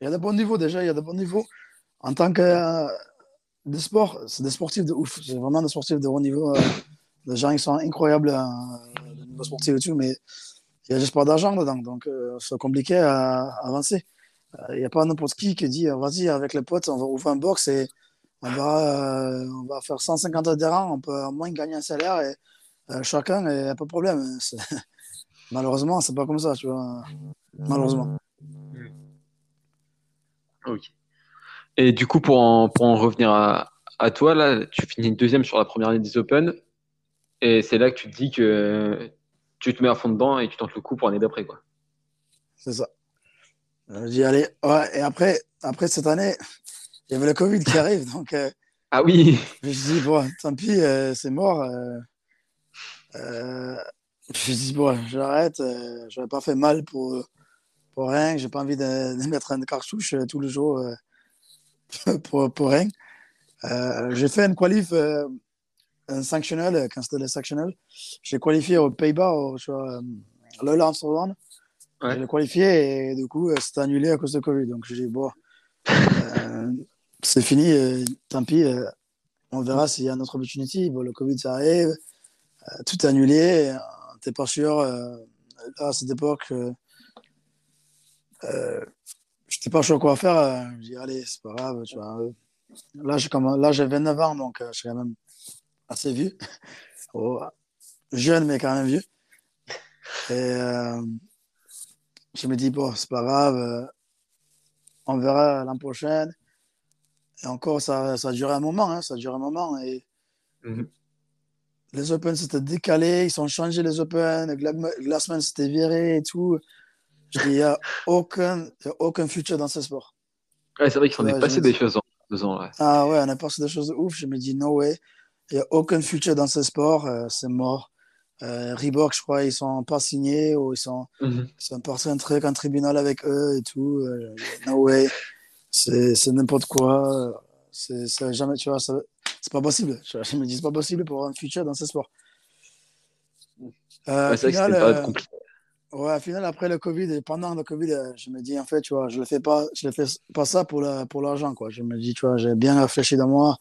Speaker 2: Il y a de bons niveaux déjà, il y a de bons niveaux en tant que euh, c'est des sportifs de ouf. C'est vraiment des sportifs de haut niveau. Euh, des gens qui sont incroyables euh, niveau sportif et tout, mais il y a juste pas d'argent dedans. Donc, euh, c'est compliqué à, avancer. Il n'y a pas n'importe qui qui dit vas-y, avec les potes, on va ouvrir un box et on va, on va faire 150 adhérents, on peut au moins gagner un salaire et chacun, et pas de problème. (laughs) Malheureusement, c'est pas comme ça, tu vois. Malheureusement.
Speaker 1: Ok. Et du coup, pour en, pour en revenir à, à, toi, là, tu finis deuxième sur la première année des Open. Et c'est là que tu te dis que tu te mets à fond dedans et tu tentes le coup pour l'année d'après. quoi.
Speaker 2: C'est ça. Euh, J'y allais. Ouais, et après, après cette année, il y avait le Covid qui arrive. Donc, euh,
Speaker 1: ah oui
Speaker 2: Je me suis dit, bon, tant pis, euh, c'est mort. je me suis dit, bon, j'arrête. je n'aurais pas fait mal pour, pour rien. J'ai pas envie de, de, mettre une cartouche tous les jours. (laughs) pour, pour rien. Euh, j'ai fait une qualif, euh, un sanctionnel, quand c'était le sanctionnel. J'ai qualifié aux Pays-Bas, euh, Lola Amsterdam. Ouais. J'ai qualifié et du coup, euh, c'était annulé à cause de Covid. Donc, j'ai dit, bon, (laughs) euh, c'est fini, tant pis. on verra s'il y a une autre opportunité. Bon, le Covid, ça arrive. tout est annulé. T'es pas sûr. à cette époque, je n'étais pas sûr quoi faire. Euh, je dis, allez, c'est pas grave. Là, j'ai là, j'ai 29 ans, donc euh, je suis quand même assez vieux. (laughs) Oh, jeune, mais quand même vieux. Et euh, je me dis, bon, c'est pas grave. on verra l'an prochain. Et encore, ça, ça a duré un moment. Hein, ça a duré un moment. Et mhm. les Open s'étaient décalés. Ils ont changé les Open. Glassman s'était viré et tout. Il n'y a aucun, aucun futur dans ce sport.
Speaker 1: Ouais, c'est vrai qu'il s'en est passé des choses en deux ans.
Speaker 2: Ah ouais, on a passé des choses de ouf. Je me dis, no way. Il n'y a aucun futur dans ce sport. Euh, c'est mort. Euh, Reebok, je crois, ils sont pas signés ou ils sont, mm ils sont partis un truc en tribunal avec eux et tout. Euh, no way. C'est n'importe quoi. C'est jamais, tu vois, c'est pas possible. Je me dis, c'est pas possible pour un futur dans ce sport.
Speaker 1: Euh, c'était pas compliqué
Speaker 2: Ouais, au final, après le Covid et pendant le Covid, euh, je me dis, en fait, tu vois, je ne fais pas, je le fais pas ça pour la, pour l'argent, quoi. Je me dis, tu vois, j'ai bien réfléchi dans moi,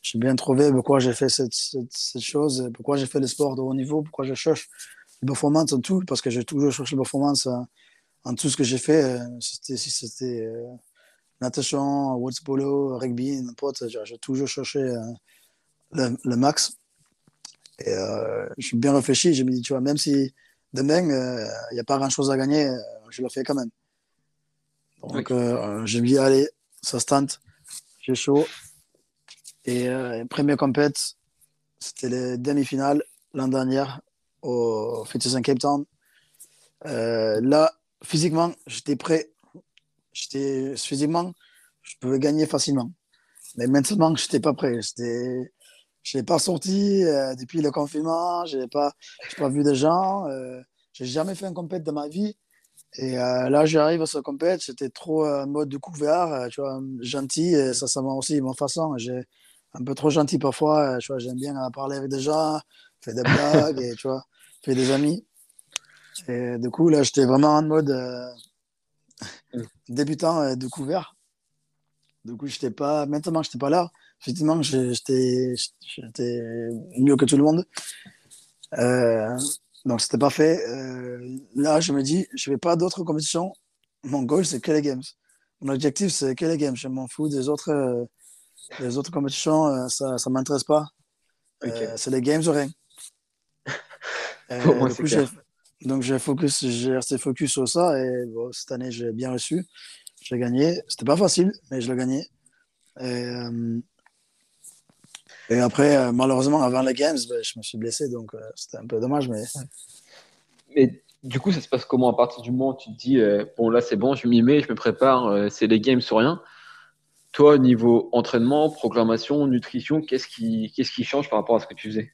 Speaker 2: j'ai bien trouvé pourquoi j'ai fait cette, cette, cette, chose, pourquoi j'ai fait le sport de haut niveau, pourquoi je cherche le performance en tout, parce que j'ai toujours cherché la performance en, en, tout ce que j'ai fait. Euh, c'était, euh, natation, water polo, rugby, n'importe, j'ai toujours cherché euh, le, le, max. Et euh, je suis bien réfléchi, je me dis, tu vois, même si demain, il euh, n'y a pas grand-chose à gagner, je le fais quand même. Donc, euh, je me dis, allez, ça se tente, j'ai chaud. Et euh, premier compète, c'était les demi-finales l'an dernier au Fitness Cape Town. Euh, là, physiquement, j'étais prêt. J'étais physiquement, je pouvais gagner facilement. Mais maintenant, je n'étais pas prêt. Je n'ai pas sorti euh, depuis le confinement, je n'ai pas, pas vu de gens. Euh, j'ai jamais fait un compète de ma vie. Et euh, là, j'arrive à ce compète, c'était trop en mode découvert, euh, tu vois, gentil. Et ça, ça m'a aussi mon façon. J'ai un peu trop gentil parfois. Tu vois, j'aime bien parler avec des gens, faire des blagues, et tu vois, faire des amis. Et du coup, là, j'étais vraiment en mode débutant, découvert. Du coup, j'étais pas, maintenant, j'étais pas là effectivement, j'étais mieux que tout le monde. Euh, donc, c'était pas fait. Euh, là, je me dis, je vais pas d'autres compétitions. Mon goal, c'est que les games. Mon objectif, c'est que les games. Je m'en fous des autres, euh, des autres compétitions. Euh, ça ne m'intéresse pas. Okay. Euh, c'est les games ou rien. (laughs)
Speaker 1: Moi, coup,
Speaker 2: donc, j'ai focus, j'ai resté focus sur ça. Et cette année, j'ai bien reçu. J'ai gagné. C'était pas facile, mais je l'ai gagné. Et, et après, euh, malheureusement, avant les Games, ben, je me suis blessé, donc euh, c'était un peu dommage. Mais...
Speaker 1: mais du coup, ça se passe comment? À partir du moment où tu te dis, euh, bon, là, c'est bon, je m'y mets, je me prépare, euh, c'est les Games sur rien Toi, niveau entraînement, programmation, nutrition, qu'est-ce qui, qu'est-ce qui change par rapport à ce que tu faisais?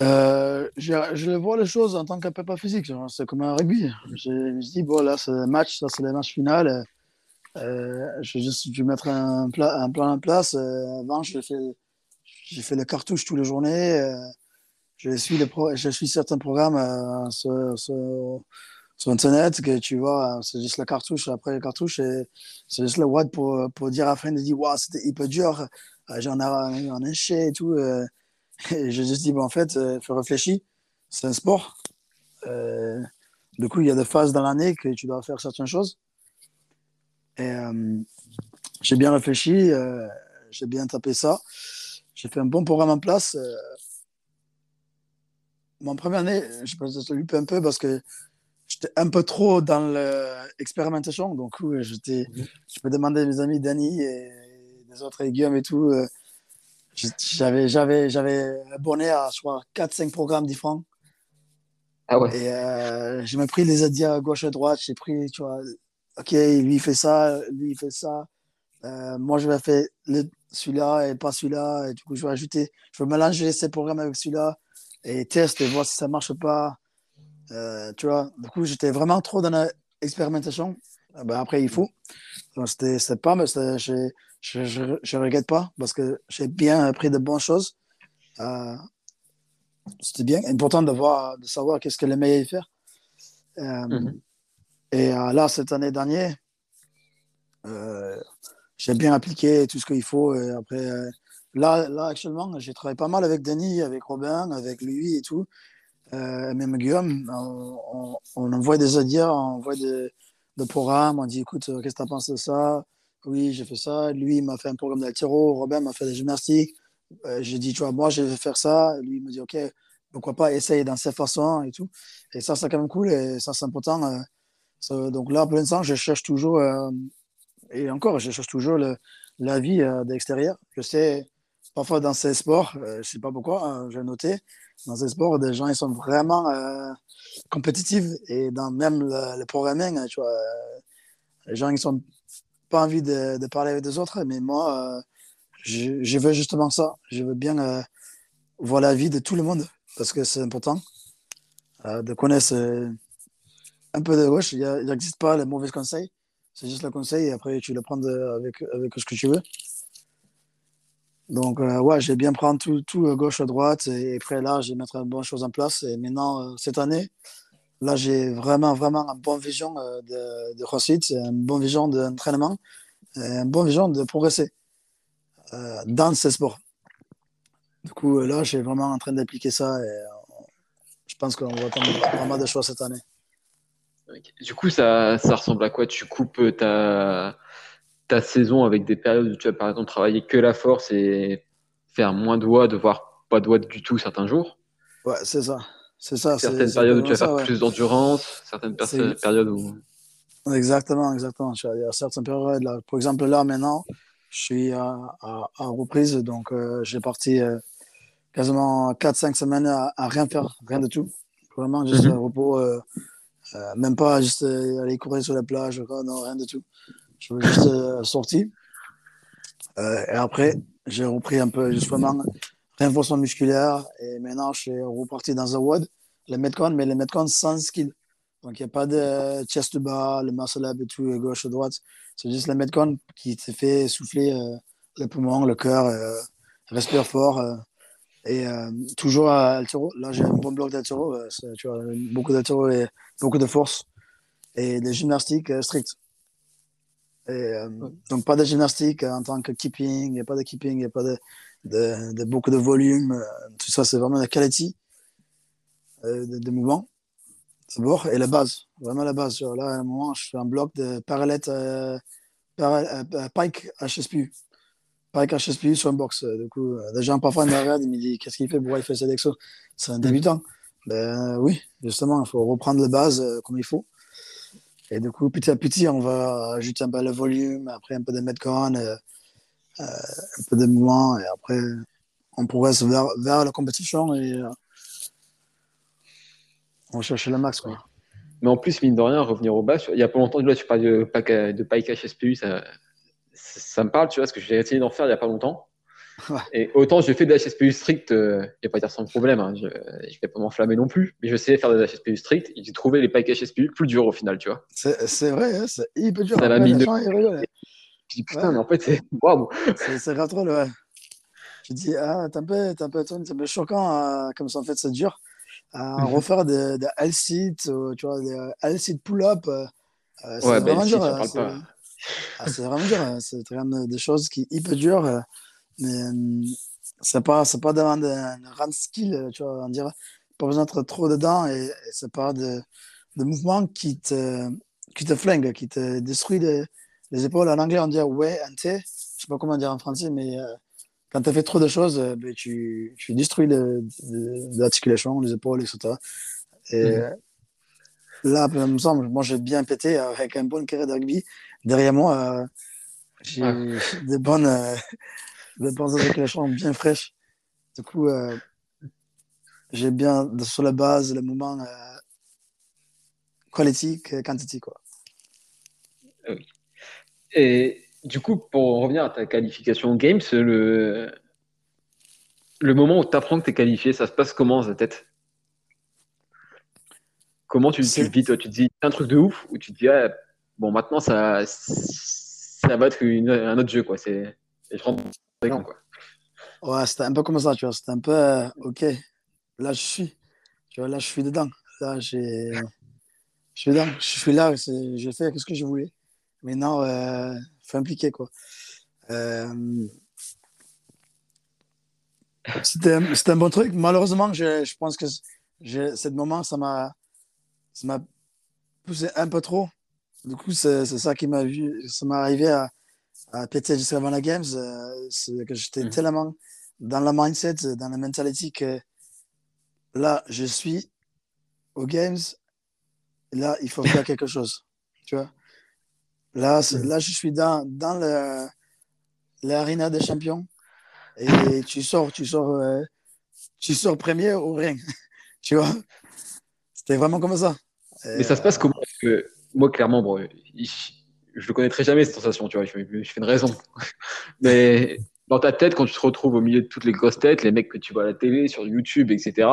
Speaker 2: Je, je vois les choses en tant que prépa physique. C'est comme un rugby. Je, me dis, bon, là, c'est le match, ça, c'est le match final. Euh, je vais juste je mettre un, pla un, plan en place. Euh, avant, j'ai fait, fait le cartouche toutes les journées. Euh, je, suis le je suis certains programmes euh, sur, Internet que tu vois, c'est juste la cartouche. Après le cartouche, c'est juste le WAD pour, pour dire à Fred, dit wow, c'était hyper dur. J'en ai un et tout. Et j'ai juste dit, bon, en fait, il faut réfléchir. C'est un sport. du coup, il y a des phases dans l'année que tu dois faire certaines choses. Et euh, j'ai bien réfléchi, euh, j'ai bien tapé ça. J'ai fait un bon programme en place. Euh, mon première année, je pense que loupé un peu parce que j'étais un peu trop dans l'expérimentation. Donc, j'étais, je peux demander à mes amis Danny et des autres, et Guillaume et tout. J'avais, j'avais, j'avais abonné à 4-5 programmes différents.
Speaker 1: Ah ouais.
Speaker 2: Et euh, j'ai pris les aides à gauche et à droite. J'ai pris, tu vois, OK, lui, il fait ça, lui, il fait ça. Euh, moi, je vais faire celui-là et pas celui-là. Et du coup, je vais ajouter, je vais mélanger ces programmes avec celui-là et tester et voir si ça marche pas. Euh, tu vois, du coup, j'étais vraiment trop dans l'expérimentation. Euh, ben, après, il faut. C'était pas, mais je ne regrette pas parce que j'ai bien appris de bonnes choses. Euh, c'était bien important de, voir, de savoir qu'est-ce que les meilleurs faire. Euh, -hmm. Et euh, là, cette année dernière, j'ai bien appliqué tout ce qu'il faut. Et après, là, là, actuellement, j'ai travaillé pas mal avec Denis, avec Robin, avec lui et tout. Même Guillaume, on, on, on, envoie des adieux, on envoie des, des, programmes, on dit écoute, qu'est-ce que tu penses de ça? Oui, j'ai fait ça. Lui, il m'a fait un programme d'altéro, Robin m'a fait des gymnastiques. Euh, j'ai dit, tu vois, moi, je vais faire ça. Lui, il me dit, OK, pourquoi pas essayer dans cette façon et tout. Et ça, c'est quand même cool et ça, c'est important. Euh, donc là, pour l'instant, je cherche toujours, euh, et encore, je cherche toujours le, la vie euh, de l'extérieur. Je sais, parfois dans ces sports, je ne sais pas pourquoi, hein, j'ai noté, dans ces sports, des gens ils sont vraiment compétitifs et dans même le, programming, tu vois, les gens ils n'ont pas envie de, de, parler avec des autres, mais moi, je, je, veux justement ça. Je veux bien voir la vie de tout le monde parce que c'est important de connaître un peu de gauche. Il n'existe pas les mauvais conseils. C'est juste le conseil et après tu le prends avec, avec ce que tu veux. Donc, euh, ouais, j'ai bien prendre tout, tout euh, gauche à droite. Et après, là, je vais mettre bonne chose en place. Et maintenant, euh, cette année, là, j'ai vraiment, vraiment une bonne vision de, de CrossFit, une bonne vision d'entraînement, une bonne vision de progresser dans ce sport. Du coup, là, je suis vraiment en train d'appliquer ça. Et je pense qu'on va attendre vraiment de choses cette année.
Speaker 1: Du coup, ça, ça ressemble à quoi? Tu coupes ta ta saison avec des périodes où tu vas par exemple travailler que la force et faire moins de watts, de voir pas de watts du tout certains jours?
Speaker 2: Ouais, c'est ça. C'est ça.
Speaker 1: Certaines périodes où tu vas faire plus d'endurance, certaines périodes où.
Speaker 2: Exactement, exactement. Il y a certaines périodes. Là. Par exemple, là, maintenant, je suis à, à, reprise, donc euh, j'ai parti euh, quasiment 4-5 semaines à, rien faire, rien de tout. Vraiment, juste un mhm. repos, euh, même pas juste aller courir sur la plage, non, rien de tout. Je suis juste euh, sorti. Euh, et après, j'ai repris un peu justement renforcement musculaire. Et maintenant, je suis reparti dans un WOD, les Metcon, mais les Metcon sans skill. Donc, il n'y a pas de chest bas, le muscle up et tout, gauche, droite. C'est juste les Metcon qui te fait souffler euh, les poumons, le cœur, euh, respire fort. et toujours à Altero. Là, j'ai un bon bloc d'Altero. tu vois, beaucoup d'Altero et beaucoup de force. Et des gymnastiques strictes. Euh, donc, pas de gymnastique en tant que keeping, il n'y a pas de keeping, il n'y a pas de, de, beaucoup de volume. Euh, tout ça, c'est vraiment la qualité euh, de, mouvement. D'abord, et la base, vraiment la base. Là, à un moment, je fais un bloc de parallèle euh, Pike HSPU. Pike HSPU sur un box. Du coup, des gens parfois me regardent, ils me disent Qu'est-ce qu'il fait Pourquoi il fait cet exo C'est un débutant. Ben oui, justement, il faut reprendre la base comme il faut. Et du coup, petit à petit, on va ajouter un peu le volume, après un peu de metcon, euh, euh, un peu de mouvement, et après, on progresse vers, vers la compétition et euh, on cherche le max. Quoi.
Speaker 1: Mais en plus, mine de rien, revenir au bas, il n'y a pas longtemps, là, tu parles de, de Pike HSPU, ça, ça me parle, tu vois, parce que j'ai essayé d'en faire il n'y a pas longtemps. (laughs) Et autant j'ai fait des HSPU strict, euh, je vais pas dire sans problème, hein, je, ne vais pas m'enflammer non plus, mais je sais faire des HSPU strict et j'ai trouvé les packs HSPU plus durs au final, tu vois.
Speaker 2: C'est vrai, hein, c'est hyper dur.
Speaker 1: M'a mis de... Je dis putain, mais en fait, c'est (laughs) waouh.
Speaker 2: C'est grave trop, ouais. Je dis, ah, t'es un peu, un peu, un peu choquant, euh, comme ça, en fait, c'est dur. À mhm. refaire des, des L-sit, tu vois, des L-sit pull-up. Euh, c'est ouais, vraiment dur. Ah, c'est vraiment dur. C'est vraiment des choses qui hyper dures. Mais euh, c'est pas, c'est pas devant un run skill, tu vois, on dirait. Pas besoin d'être trop dedans et, c'est pas de, de mouvements qui te, qui te flingue, qui te détruit les épaules. En anglais, on dit ouais, un T. Je sais pas comment dire en français, mais euh, quand tu as fait trop de choses, euh, ben, tu, tu détruis l'articulation, les épaules, etc. Et mhm. là, il me semble, moi j'ai bien pété avec un bon carré de rugby. Derrière moi, j'ai (laughs) des bonnes de les chambres bien fraîches. Du coup, euh, j'ai bien sur la base le moment euh, quality quantity. Quoi.
Speaker 1: Ah Et du coup, pour revenir à ta qualification Games, le, le moment où tu apprends que tu es qualifié, ça se passe comment dans ta tête? Comment tu, tu le vis toi? Tu te dis un truc de ouf ou tu te dis ah, bon maintenant ça, ça va être un autre jeu quoi. C'est je rentre
Speaker 2: Ouais, c'était un peu comme ça, tu vois. C'était un peu, euh, ok, là je suis, tu vois, là je suis dedans. Là, j'ai, je suis dedans, je suis là, j'ai fait ce que je voulais? Maintenant, euh, faut impliquer, quoi. Euh, c'était, un bon truc. Malheureusement, je, je pense que ce moment, ça m'a, ça m'a poussé un peu trop. Du coup, c'est, ça qui m'a vu, ça m'est arrivé à, à péter juste avant la Games, euh, que j'étais tellement dans la mindset, dans la mentalité que là, je suis aux Games, là, il faut faire quelque chose. Tu vois là, là, je suis dans, dans l'arena des champions et tu sors, tu sors, euh, tu sors premier ou rien. (laughs) tu vois? C'était vraiment comme ça.
Speaker 1: Mais ça se passe comment? Parce que moi, clairement, bon, je ne connaîtrai jamais cette sensation, tu vois, je, fais une raison. (laughs) Mais dans ta tête, quand tu te retrouves au milieu de toutes les grosses têtes, les mecs que tu vois à la télé, sur YouTube, etc.,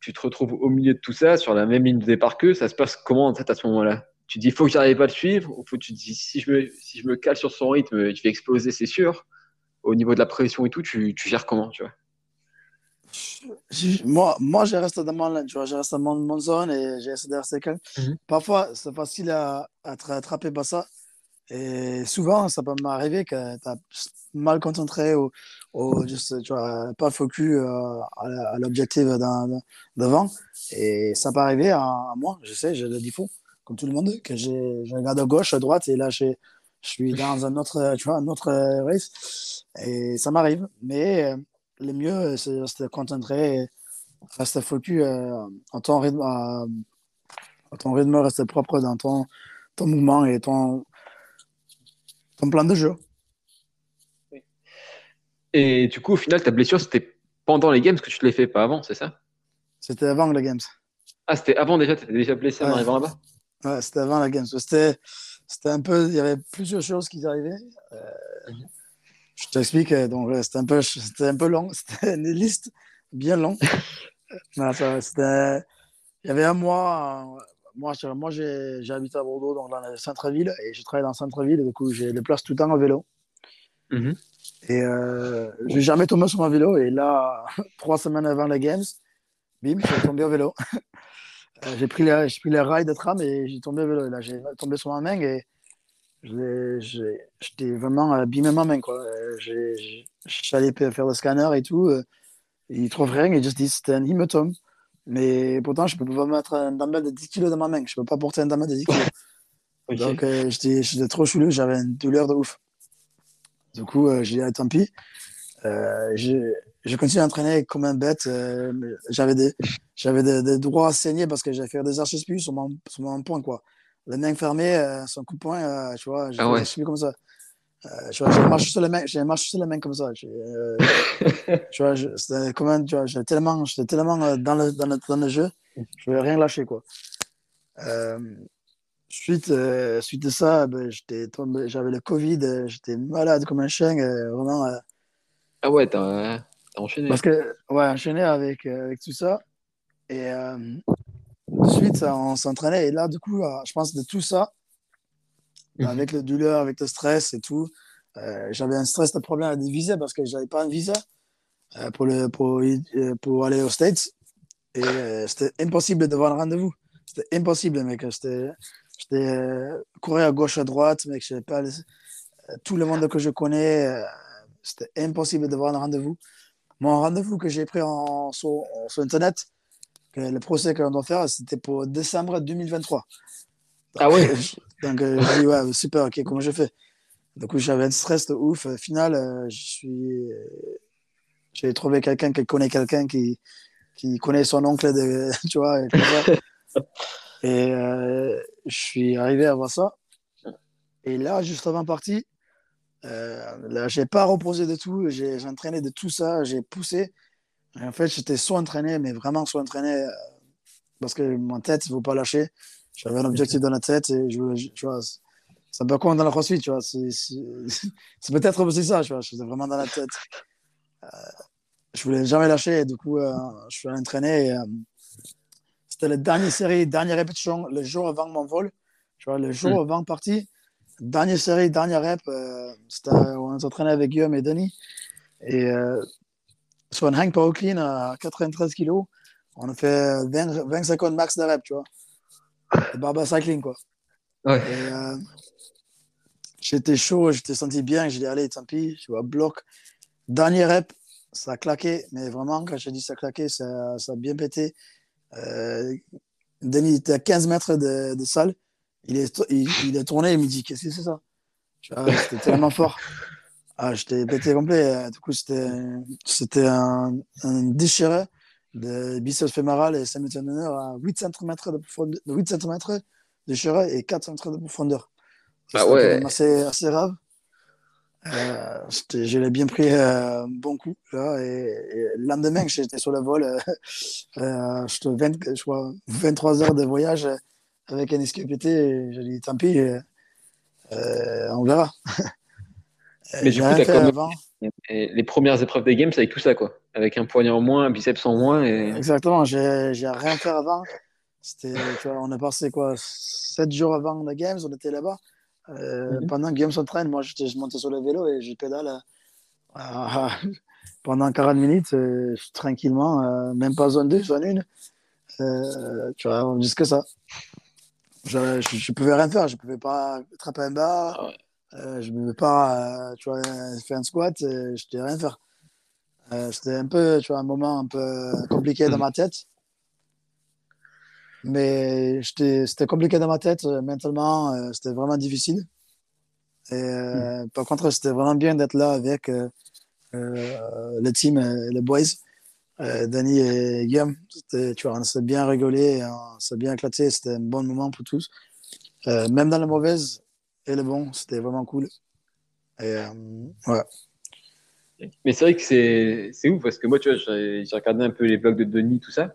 Speaker 1: tu te retrouves au milieu de tout ça, sur la même ligne de départ qu'eux, ça se passe comment en fait à ce moment-là? Tu te dis, il faut que j'arrive pas à le suivre, ou faut que tu te dis, si je, me, si je me cale sur son rythme, je vais exploser, c'est sûr. au niveau de la pression et tout, tu, tu gères comment, tu vois?
Speaker 2: Moi, moi, je reste dans mon, tu vois, je reste dans mon, mon zone et j'essaie de rester calme.
Speaker 1: Mhm.
Speaker 2: Parfois, c'est facile à, à être attrapé par ça. Et souvent, ça peut m'arriver que tu as mal concentré ou, ou juste, tu vois, pas focus euh, à, à l'objectif devant. Et ça peut arriver à, à moi, je sais, j'ai le défaut, comme tout le monde, que j'ai- je regarde à gauche, à droite, et là, j'ai- je suis dans un autre, tu vois, un autre race. Et ça m'arrive. Mais euh, le mieux, c'est de rester concentré, et rester focus euh, en ton rythme, à ton rythme, rester propre dans ton, ton mouvement et ton, ton plan de jeu.
Speaker 1: Et du coup, au final, ta blessure, c'était pendant les games que tu te l'as fait, pas avant, c'est ça?
Speaker 2: C'était avant les Games.
Speaker 1: Ah, c'était avant déjà, tu étais déjà blessé en
Speaker 2: Ouais.
Speaker 1: arrivant là-bas?
Speaker 2: Ouais, c'était avant la Games. C'était, c'était un peu, il y avait plusieurs choses qui arrivaient. Euh, je t'explique, euh, donc c'était un peu, c'était un peu long. (laughs) C'était une liste bien longue. (laughs) C'était, il y avait un mois. Moi, moi j'ai, habité à Bordeaux, donc dans le centre-ville, et je travaille dans le centre-ville. Du coup, j'ai les places tout le temps en vélo.
Speaker 1: Mhm.
Speaker 2: Et euh, je n'ai jamais tombé sur mon vélo. Et là, (laughs) trois semaines avant les Games, bim, je suis tombé au vélo. Euh, j'ai pris, les, j'ai pris les rails de tram et j'ai tombé. Et là, j'ai tombé sur ma main et j'étais vraiment abîmé ma main. Quoi. Euh, J'allais faire le scanner et tout. euh, ils trouvent rien. Ils juste disent c'était un hématome. Mais pourtant, je ne peux pas mettre un dumbbell de 10 kg dans ma main. Je ne peux pas porter un dumbbell de 10 kg. (laughs) Donc, euh, j'étais j'étais trop chouleux, j'avais une douleur de ouf. Du coup, euh, j'ai dit, ah, tant pis. Euh, j'ai continué à entraîner comme un bête. euh, j'avais des, j'avais des, des droits à saigner parce que j'avais fait des arches sur mon, sur mon point, quoi. Les mains fermées, euh, son coup de poing, euh, tu vois, j'ai
Speaker 1: Ah ouais.
Speaker 2: comme ça. Euh, tu vois, j'ai marché sur les mains, j'ai marché sur les mains comme ça. Euh, (laughs) tu vois, c'était comme tu vois, j'étais tellement, j'étais tellement euh, dans le, dans le, dans le jeu, je voulais rien lâcher, quoi. Suite, suite de ça, ben, j'étais tombé, j'avais le Covid, j'étais malade comme un chien, vraiment.
Speaker 1: Ah ouais, t'as t'as enchaîné.
Speaker 2: parce que, ouais, enchaîné avec, euh, avec tout ça. Et euh, de suite, ça, on s'entraînait. Et là, du coup, euh, je pense de tout ça,
Speaker 1: Mhm.
Speaker 2: avec le douleur, avec le stress et tout, euh, j'avais un stress de problème à des visas parce que j'avais pas un visa euh, pour, le, pour, euh, pour aller aux States. Et euh, c'était impossible d'avoir un rendez-vous. C'était impossible, mec. J'étais euh, courir à gauche, à droite, mec. Je pas les- euh, tout le monde que je connais. euh, c'était impossible d'avoir un rendez-vous. Mon rendez-vous que j'ai pris en, sur, sur Internet, que le procès qu'on doit faire, c'était pour décembre 2023.
Speaker 1: Ah ouais
Speaker 2: Donc, euh, je dis, ouais, super, ok, comment je fais? Du coup, j'avais un stress de ouf. Au final, euh, je suis. euh, J'ai trouvé quelqu'un qui connaît quelqu'un qui, qui connaît son oncle, de, (laughs) tu vois, et tout ça. (laughs) Et euh, je suis arrivé à voir ça. Et là, juste avant partie, euh, là, j'ai pas reposé de tout. J'ai entraîné de tout ça. J'ai poussé. Et en fait, j'étais soit entraîné, mais vraiment soit entraîné euh, parce que mon tête, il ne faut pas lâcher. J'avais un objectif dans la tête et je, tu vois, c'est un peu comme dans la crossfit, tu vois. (laughs) C'est peut-être aussi ça, tu vois. J'étais vraiment dans la tête. Euh, je voulais jamais lâcher et du coup, euh, je suis allé entraîner. euh, C'était la dernière série, dernière répétition, le jour avant mon vol. Tu vois, le jour avant partie, dernière série, dernière rep. euh, on s'entraînait avec Guillaume et Denis. Et euh, sur un hang power clean à 93 kg, on a fait 20, 20 secondes max de rep, tu vois. Barbell cycling, quoi.
Speaker 1: Ouais.
Speaker 2: Euh, j'étais chaud, j'étais senti bien. J'ai dit, allez, tant pis, je vois, bloc. Dernier rep, ça a claqué, mais vraiment, quand j'ai dit ça a claqué, ça, ça a bien pété. Euh, Denis était à 15 mètres de, de salle. Il est, il, il est tourné, il me dit, qu'est-ce que c'est ça? Vois, C'était tellement fort. Ah, j'étais pété complet. Du coup, c'était un, un déchiré de biceps fémoral et semi tendinaire à 8 cm de profondeur, 8 cm déchiré et 4 cm de profondeur.
Speaker 1: Bah ouais.
Speaker 2: assez, assez grave. Euh, je l'ai bien pris euh, un bon coup là et, et le lendemain j'étais sur le vol euh, euh, j'étais 20, je crois 23 heures de voyage avec un SQPT j'ai dit tant pis euh, euh, on verra (laughs)
Speaker 1: Mais du coup,
Speaker 2: fait
Speaker 1: quand même- les premières épreuves des games, c'est avec tout ça, quoi. Avec un poignet en moins, un biceps en moins. Et...
Speaker 2: Exactement, j'ai rien fait avant. C'était, tu vois, on a passé quoi, sept jours avant la Games, on était là-bas. Euh,
Speaker 1: Mhm.
Speaker 2: Pendant que Guillaume s'entraîne, moi je montais sur le vélo et je pédale (laughs) pendant 40 minutes, euh, tranquillement, même pas zone 2, zone 1. Euh, tu vois, jusque ça. Je, ne pouvais rien faire, je pouvais pas attraper un bas, ah je ne pouvais pas tu vois, faire un squat, je ne pouvais rien faire. C'était un peu, tu vois, un moment un peu compliqué dans ma tête. Mais c'était compliqué dans ma tête. Mentalement, c'était vraiment difficile. Et, hmm. Par contre, c'était vraiment bien d'être là avec le team, les boys. Euh, Danny et Guillaume. Tu vois, on s'est bien rigolé, on s'est bien éclaté. C'était un bon moment pour tous. Euh, même dans la mauvaise et le bon, c'était vraiment cool. Et, euh, ouais.
Speaker 1: Mais c'est vrai que c'est ouf parce que moi, tu vois, j'ai regardé un peu les blogs de Denis, tout ça.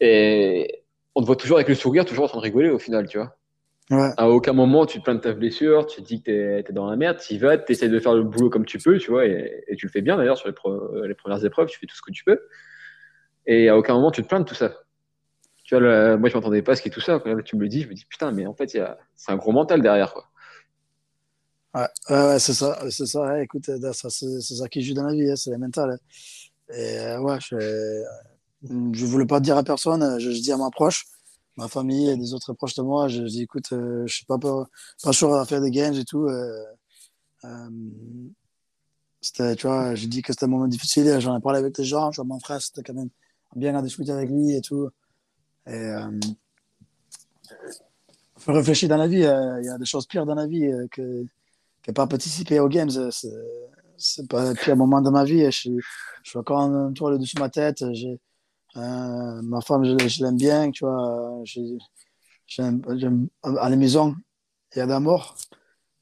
Speaker 1: Et on te voit toujours avec le sourire, toujours en train de rigoler au final, tu vois. Ouais. À aucun moment, tu te plains de ta blessure, tu te dis que tu es, dans la merde, tu y vas, tu essaies de faire le boulot comme tu peux, tu vois, et, tu le fais bien d'ailleurs sur les, les, premières épreuves, tu fais tout ce que tu peux. Et à aucun moment, tu te plains de tout ça. Moi, je m'entendais pas ce qui est tout ça. Tu me le dis, je me dis, putain, mais en fait, c'est un gros mental derrière. Quoi.
Speaker 2: Ouais, c'est ça. Ça. écoute, c'est ça qui joue dans la vie, hein, c'est le mental. Hein. Et euh, ouais, je ne voulais pas dire à personne, je, dis à ma proche, ma famille et des autres proches de moi, je, dis, écoute, euh, je suis pas, pas, sûr à faire des games et tout. Euh, c'était, tu vois, j'ai dit que c'était un moment difficile, j'en ai parlé avec les gens, tu vois, mon frère, c'était quand même bien à discuter avec lui et tout. Et, euh, faut réfléchir dans la vie. Euh, il y a des choses pires dans la vie euh, que que pas participer aux games. C'est pas le pire moment de ma vie. Je, suis, je suis encore un toile dessus ma tête. J'ai ma femme, je, l'aime bien, tu vois. à la maison, il y a d'amour.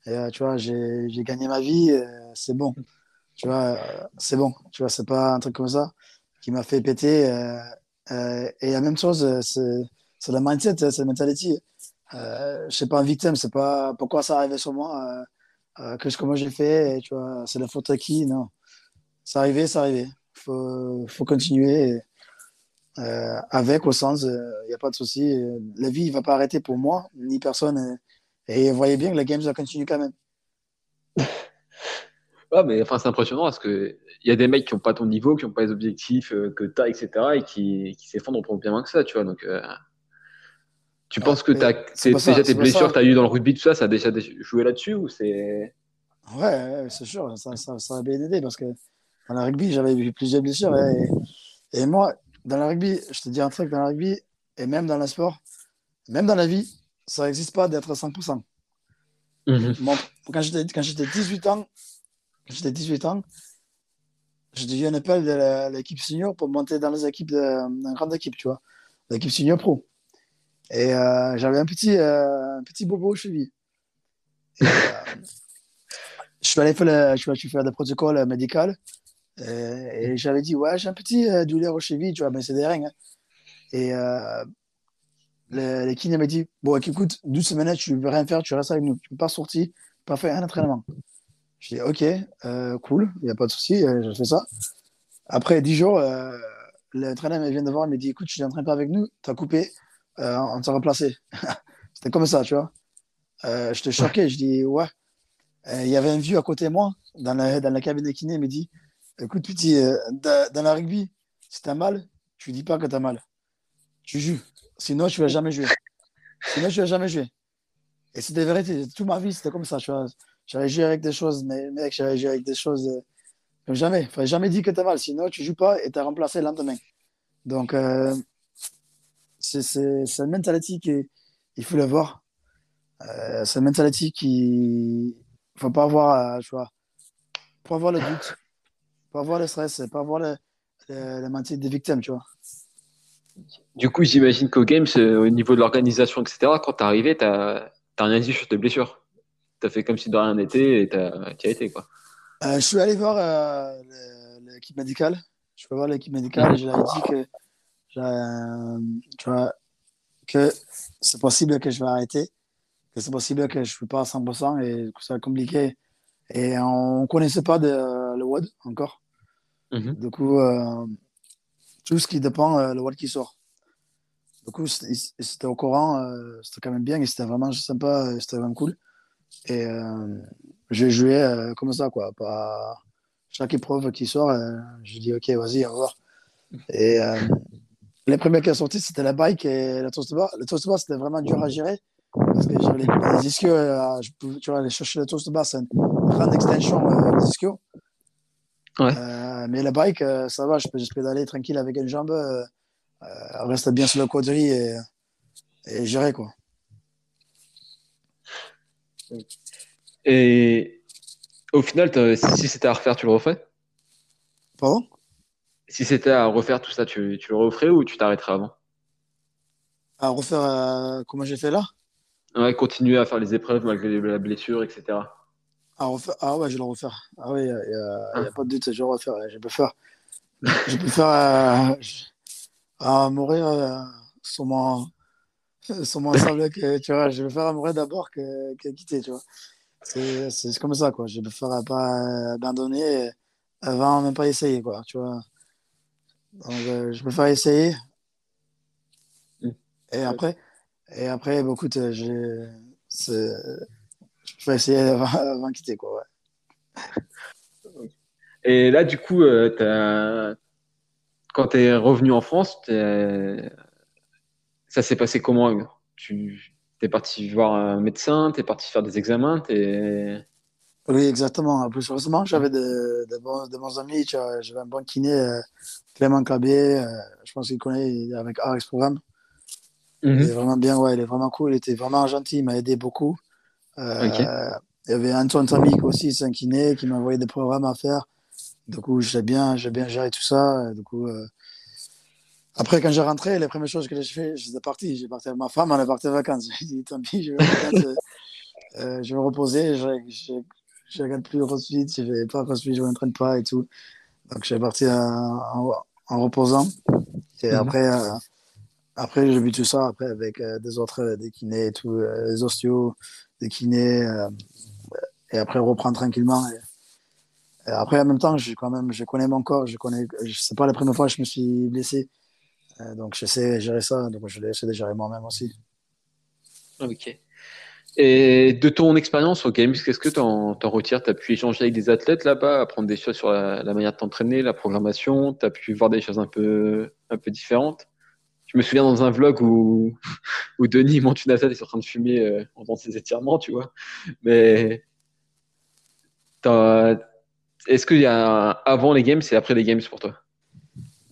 Speaker 2: Et tu vois, j'ai gagné ma vie, c'est bon. Tu vois, c'est bon. Tu vois, c'est pas un truc comme ça qui m'a fait péter. Euh, euh, et la même chose, euh, c'est la mindset, c'est la mentalité. Euh, je sais pas, un victime, c'est pas pourquoi ça arrivait sur moi, que ce que j'ai fait, tu vois, c'est la faute à qui, non. C'est arrivé, c'est arrivé. Faut, faut continuer. avec au sens, il n'y a pas de souci. La vie ne va pas arrêter pour moi, ni personne. Et, vous voyez bien que la game, ça continue quand même. (laughs)
Speaker 1: Ouais, mais enfin, c'est impressionnant parce qu'il y a des mecs qui n'ont pas ton niveau, qui n'ont pas les objectifs euh, que tu as, etc., et qui, qui s'effondrent pour bien moins que ça, tu vois. Donc, euh, tu penses que as, déjà tes blessures que tu as eues dans le rugby, tout ça, ça a déjà joué là-dessus ou c'est.
Speaker 2: Ouais, c'est sûr, ça, ça, ça, a bien aidé parce que dans le rugby, j'avais eu plusieurs blessures. Et, et, moi, dans le rugby, je te dis un truc, dans le rugby, et même dans le sport, même dans la vie, ça n'existe pas d'être à 100%. Mm-hmm. quand, j'étais, quand j'étais 18 ans, j'étais 18 ans, j'ai eu un appel de l'équipe senior pour monter dans les équipes de, grande équipe, tu vois, l'équipe senior pro. Et euh, j'avais un petit, euh, un petit bobo au cheville. Euh, je suis allé faire, le, je suis faire des protocoles médicaux et, j'avais dit, ouais, j'ai un petit douleur au cheville, tu vois, mais c'est des règles. Hein. Et le, le m'a dit, bon, écoute, 12 semaines, tu ne peux rien faire, tu restes avec nous, tu ne peux pas sortir, pas faire un entraînement. Je dis, OK, euh, cool, il n'y a pas de souci, euh, je fais ça. Après 10 jours, euh, l'entraîneur vient de voir, il me dit, écoute, tu n'entraînes pas avec nous, tu as coupé, on t'a remplacé. (laughs) C'était comme ça, tu vois. je te choqué, je dis, ouais. Il y avait un vieux à côté de moi, dans la, dans la cabine de kiné, il me dit, écoute, petit, dans la rugby, si tu as mal, tu dis pas que tu as mal. Tu joues. Sinon, tu vas jamais jouer. Sinon, tu vas jamais jouer. Et c'était vérité. Toute ma vie, c'était comme ça, tu vois. J'avais joué avec des choses, mais mec, j'avais joué avec des choses euh, comme jamais. Fallait jamais dire que tu as mal, sinon tu joues pas et tu es remplacé le lendemain. Donc, euh, c'est une mentalité qu'il faut le voir. Euh, c'est une mentalité qu'il ne faut pas avoir, tu vois, avoir le doute, pas avoir le stress, pas avoir le, la mentalité des victimes, tu vois.
Speaker 1: Du coup, j'imagine qu'au Games, au niveau de l'organisation, etc., quand tu es arrivé, n'as rien dit sur tes blessures as fait comme si de rien n'était et tu as, été. Quoi.
Speaker 2: Euh, je suis allé voir euh, l'équipe médicale. Je suis allé voir l'équipe médicale et je leur ai dit que, tu vois, que c'est possible que je vais arrêter, que c'est possible que je ne suis pas à 100% et que c'est compliqué. Et on ne connaissait pas de, le WOD encore. Mhm. Du coup, euh, tout ce qui dépend, le WOD qui sort. Du coup, c'était au courant, c'était quand même bien et c'était vraiment sympa, c'était vraiment cool. Et euh, j'ai joué euh, comme ça, quoi. Pas, chaque épreuve qui sort, je dis ok, vas-y, on va voir. Et les premiers qui sont sortis, c'était la bike et le toast bar. Le toast bar, c'était vraiment dur à gérer. Parce que j'avais les, les ischios, je pouvais, tu vois, aller chercher le toast bar, c'est une grande extension des ischios.
Speaker 1: Ouais.
Speaker 2: mais la bike, ça va, je peux juste pédaler tranquille avec une jambe, rester bien sur le quadri et, et gérer quoi.
Speaker 1: Et au final, si c'était à refaire, tu le refais?
Speaker 2: Pardon?
Speaker 1: Si c'était à refaire tout ça, tu, tu le referais ou tu t'arrêterais avant?
Speaker 2: À refaire euh, comment j'ai fait là?
Speaker 1: Ouais, continuer à faire les épreuves malgré la blessure, etc.
Speaker 2: À refaire... Ah ouais, je vais le refaire. Ah oui, il n'y a, a, pas de doute, je vais le refaire. Je peux faire. Je peux faire. Euh, à mourir euh, sur mon. (laughs) Mon sable que tu vois, je vais faire à mourir d'abord que, que quitter, tu vois. C'est comme ça, quoi. Je ne ferai pas abandonner avant même pas essayer, quoi. Tu vois. Donc, euh, je préfère essayer. Et après, et après bah, écoute, je, je vais essayer (laughs) avant, avant de quitter, quoi.
Speaker 1: Ouais. Et là, du coup, euh, as... quand tu es revenu en France, ça s'est passé comment? Tu T'es parti voir un médecin, t'es parti faire des examens, t'es...
Speaker 2: Oui, exactement. Plus heureusement, j'avais de, de, bons, de bons amis. J'avais un bon kiné, euh, Clément Clabier. Euh, je pense qu'il connaît avec Arex Programme. Il est mhm. vraiment bien, ouais, il est vraiment cool. Il était vraiment gentil, il m'a aidé beaucoup. Euh, il y avait Antoine Tamik aussi, c'est un kiné, qui m'a envoyé des programmes à faire. Du coup, j'ai bien, bien géré tout ça. Du coup, après, quand j'ai rentré, les premières choses que j'ai fait, j'étais parti. J'ai parti avec ma femme, on est parti en vacances. (laughs) J'ai dit, tant pis, je vais, euh, euh, je vais me reposer. Je ne regarde plus crossfit, je ne vais pas crossfit, je ne m'entraîne pas et tout. Donc, suis parti en, en, reposant. Et mhm. après, euh, après j'ai vu tout ça après avec euh, des autres, des kinés et tout, des osteos, des kinés. et après, reprendre tranquillement. Et, et, après, en même temps, je, quand même, je connais mon corps. Je connais, c'est pas la première fois que je me suis blessé. Euh, donc, j'essaie de gérer ça. Donc, je de gérer moi-même aussi.
Speaker 1: Ok. Et de ton expérience au Games, qu'est-ce que tu en, retires? Tu pu échanger avec des athlètes là-bas, apprendre des choses sur la, manière de t'entraîner, la programmation? Tu as pu voir des choses un peu, un peu différentes? Je me souviens dans un vlog où, (laughs) où Denis monte une athlète et est en train de fumer euh, en faisant ses étirements, tu vois. Mais est-ce qu'il y a avant les Games et après les Games pour toi?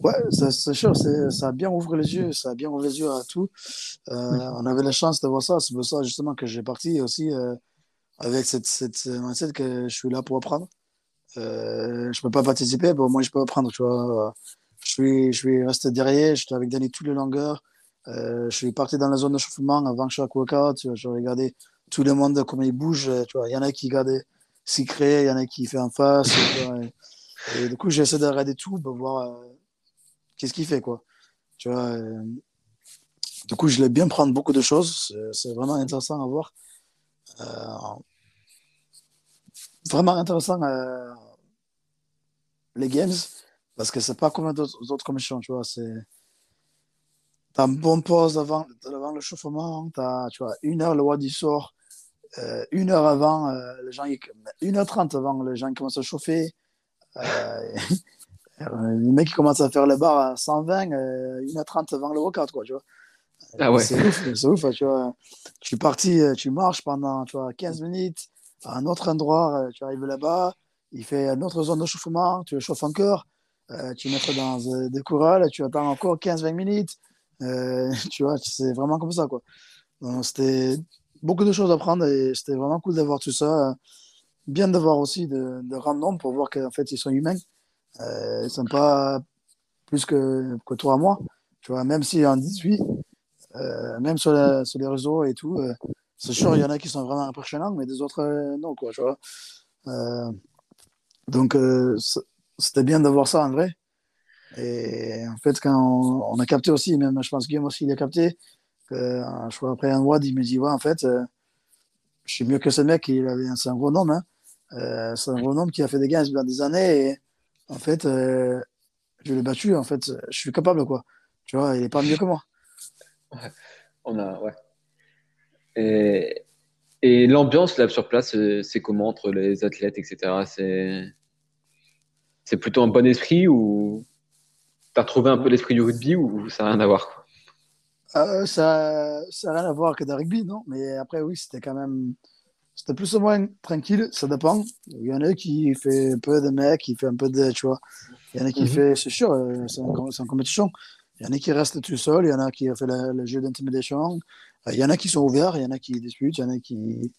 Speaker 2: Ouais, c'est sûr, ça a bien ouvert les yeux, ça a bien ouvert les yeux à tout. Euh, on avait la chance de voir ça, c'est pour ça justement que j'ai parti aussi euh, avec cette, cette mindset que je suis là pour apprendre. Euh, je peux pas participer, mais au moins je peux apprendre, tu vois. Je suis, je suis resté derrière, j'étais avec Danny toutes les longueurs. Je suis parti dans la zone de chauffement avant chaque workout, tu vois, je regardais tout le monde comment il bouge, tu vois. Il y en a qui regardent s'y il y en a qui fait en face. et, et, du coup, j'essaie de regarder tout pour voir qu'est-ce qu'il fait, quoi? Tu vois, euh, du coup, je l'ai bien prendre beaucoup de choses. C'est vraiment intéressant à voir. Euh, vraiment intéressant euh, les games parce que c'est pas comme d'autres autres commissions, tu vois. C'est T'as une bonne pause avant, le chauffement, as, tu vois, une heure le wadi sort, euh, une heure avant, les gens, une heure trente avant, les gens commencent à chauffer. Le mec qui commence à faire le bar à 120, euh, 1h30 avant le workout, quoi, tu vois.
Speaker 1: Ah ouais.
Speaker 2: C'est ouf, c'est ouf, tu vois. Tu suis parti, euh, tu marches pendant tu vois, 15 minutes à un autre endroit, euh, tu arrives là-bas, il fait une autre zone de chauffement, tu le chauffes encore, euh, tu mets dans euh, des corales, tu attends encore 15-20 minutes, (laughs) tu vois, c'est vraiment comme ça, quoi. Donc, c'était beaucoup de choses à prendre et c'était vraiment cool d'avoir tout ça. Bien d'avoir aussi de, de random pour voir qu'en fait, ils sont humains. Euh, ils sont pas plus que, que toi, moi. Tu vois, même si en 18, euh, même sur, sur, les réseaux et tout, euh, c'est sûr, il y en a qui sont vraiment impressionnants, mais des autres, euh, non, quoi, tu vois. Euh, donc, c'était bien de voir ça en vrai. Et en fait, quand on, a capté aussi, même je pense Guillaume aussi, il a capté, que, je crois après un WAD, il me dit, ouais, en fait, je suis mieux que ce mec, c'est un gros nom, hein. c'est un gros nom qui a fait des gains pendant des années en fait, euh, je l'ai battu, en fait, je suis capable, quoi. Tu vois, il est pas mieux que moi.
Speaker 1: Ouais, on a, ouais. Et, et l'ambiance là sur place, c'est comment entre les athlètes, etc. C'est c'est plutôt un bon esprit ou tu as retrouvé un peu l'esprit du rugby ou ça n'a rien à voir
Speaker 2: euh, Ça n'a rien à voir que de rugby, non? Mais après, oui, c'était quand même. C'était plus ou moins tranquille, ça dépend. Il y en a qui fait un peu de mecs, qui fait un peu de. Tu vois. Il y en a qui mhm. fait. C'est sûr, euh, c'est une compétition. Il y en a qui restent tout seuls, il y en a qui ont fait le, jeu d'intimidation. Euh, il y en a qui sont ouverts, il y en a qui disputent, il y en a qui,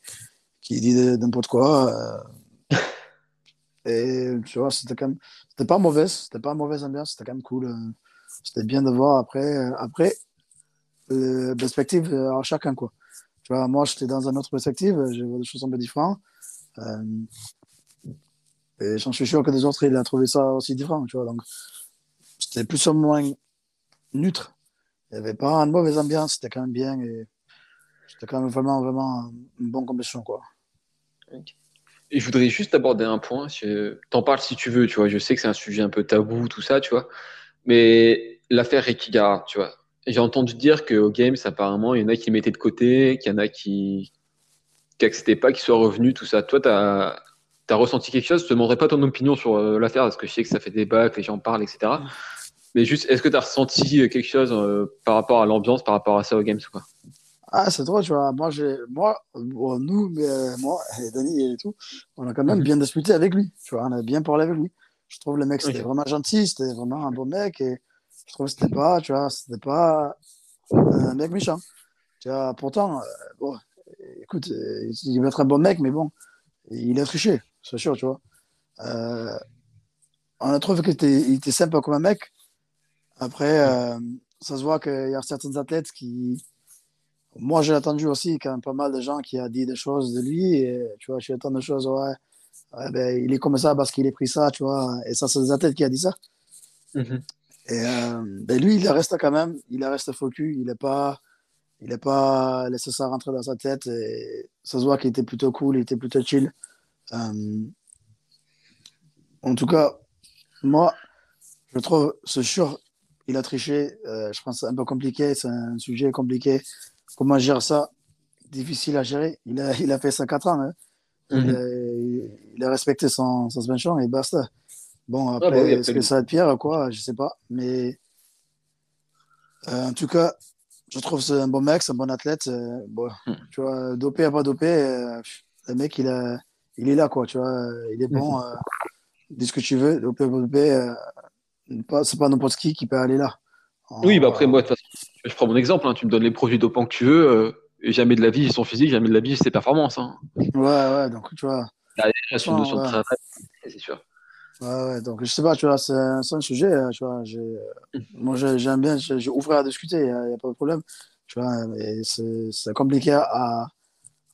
Speaker 2: qui disent n'importe quoi. Et tu vois, c'était quand même. C'était pas mauvais, c'était pas mauvaise ambiance, c'était quand même cool. Euh, c'était bien de voir après. Euh, après, euh, perspective à chacun, quoi. Tu vois, moi, j'étais dans une autre perspective, je vois des choses un peu différentes. et j'en suis sûr que des autres, ils ont trouvé ça aussi différent, tu vois. Donc, c'était plus ou moins neutre. Il n'y avait pas une mauvaise ambiance, c'était quand même bien. Et c'était quand même vraiment, vraiment une bonne compétition, quoi.
Speaker 1: Et je voudrais juste aborder un point. T'en parles si tu veux, tu vois. Je sais que c'est un sujet un peu tabou, tout ça, tu vois. Mais l'affaire Rekigara, tu vois. J'ai entendu dire qu'au Games, apparemment, il y en a qui mettaient de côté, qu'il y en a qui n'acceptaient pas qu'il soit revenu, tout ça. Toi, tu as, ressenti quelque chose? Je te demanderai pas ton opinion sur euh, l'affaire, parce que je sais que ça fait débat, que les gens parlent, etc. Mais juste, est-ce que tu as ressenti quelque chose euh, par rapport à l'ambiance, par rapport à ça au Games quoi?
Speaker 2: Ah, c'est drôle, tu vois. Moi, moi nous, mais, euh, moi (laughs) et Dani et tout, on a quand même mhm. bien discuté avec lui. Tu vois, on a bien parlé avec lui. Je trouve le mec, c'était vraiment gentil, c'était vraiment un bon mec. Et je trouve que c'était pas, tu vois, c'était pas un mec méchant. Tu vois, pourtant, euh, bon, écoute, euh, il va être un bon mec, mais bon, il a triché, c'est sûr, tu vois. on a trouvé qu'il était, il était sympa comme un mec. Après, ça se voit qu'il y a certains athlètes qui moi, j'ai entendu aussi quand même pas mal de gens qui ont dit des choses de lui. Tu vois, j'ai entendu des choses, ouais, ben, il est comme ça parce qu'il a pris ça, tu vois. Et ça, c'est des athlètes qui a dit ça. Mm-hmm. Et euh, ben, lui, il reste quand même, il reste focus, il n'est pas, il n'est pas laissé ça rentrer dans sa tête. Et ça se voit qu'il était plutôt cool, il était plutôt chill. Euh, en tout cas, moi, je trouve, c'est sûr, il a triché. Euh, je pense que c'est un peu compliqué, c'est un sujet compliqué. Comment gérer ça? Difficile à gérer. Il a, il a fait ça 4 ans. Hein. Mhm. il, a, respecté son, son suspension et basta. Bon, ah, après, bah est-ce que ça va être pire quoi Je sais pas. Mais euh, en tout cas, je trouve que c'est un bon mec, c'est un bon athlète. Euh, bon, hmm. Tu vois, dopé, pas dopé, euh, le mec, il, a, il est là, quoi. Tu vois, il est bon. Mhm. dis ce que tu veux. Dopé, pas dopé, c'est pas n'importe qui qui peut aller là.
Speaker 1: Oui, bah après, moi, de toute façon, je prends mon exemple. Hein. tu me donnes les produits dopants que tu veux. Et jamais de la vie, son physique, jamais de la vie, ses performances. Hein.
Speaker 2: Ouais, ouais, donc tu vois.
Speaker 1: Là, il une notion de travail, c'est sûr.
Speaker 2: Ouais, ouais, donc je sais pas, tu vois, c'est un, un, sujet, hein, tu vois. (laughs) Moi, j'aime bien, j'ai ouvert à discuter, il n'y a, pas de problème. Tu vois, mais c'est compliqué à,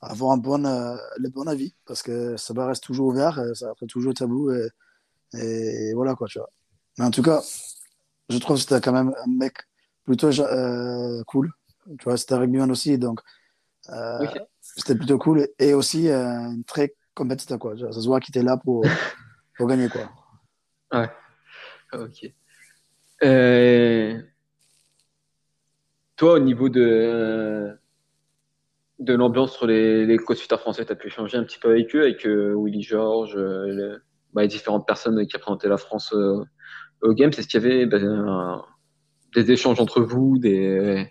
Speaker 2: avoir un bon, euh, le bon avis parce que ça reste toujours ouvert, euh, ça reste toujours tabou et, et, voilà quoi, tu vois. Mais en tout cas, je trouve que c'était quand même un mec plutôt euh, cool. Tu vois, c'était rugbyman aussi, donc euh, c'était plutôt cool. Et aussi très compétiteur, quoi. Ça se voit qu'il était là pour, (laughs) pour gagner, quoi.
Speaker 1: Ouais. Ok. Euh, toi, au niveau de, de l'ambiance sur les, les français, tu as pu échanger un petit peu avec eux, avec Willy Georges, bah, les, différentes personnes qui représentaient la France au game, c'est ce qu'il y avait ben, des échanges entre vous, des,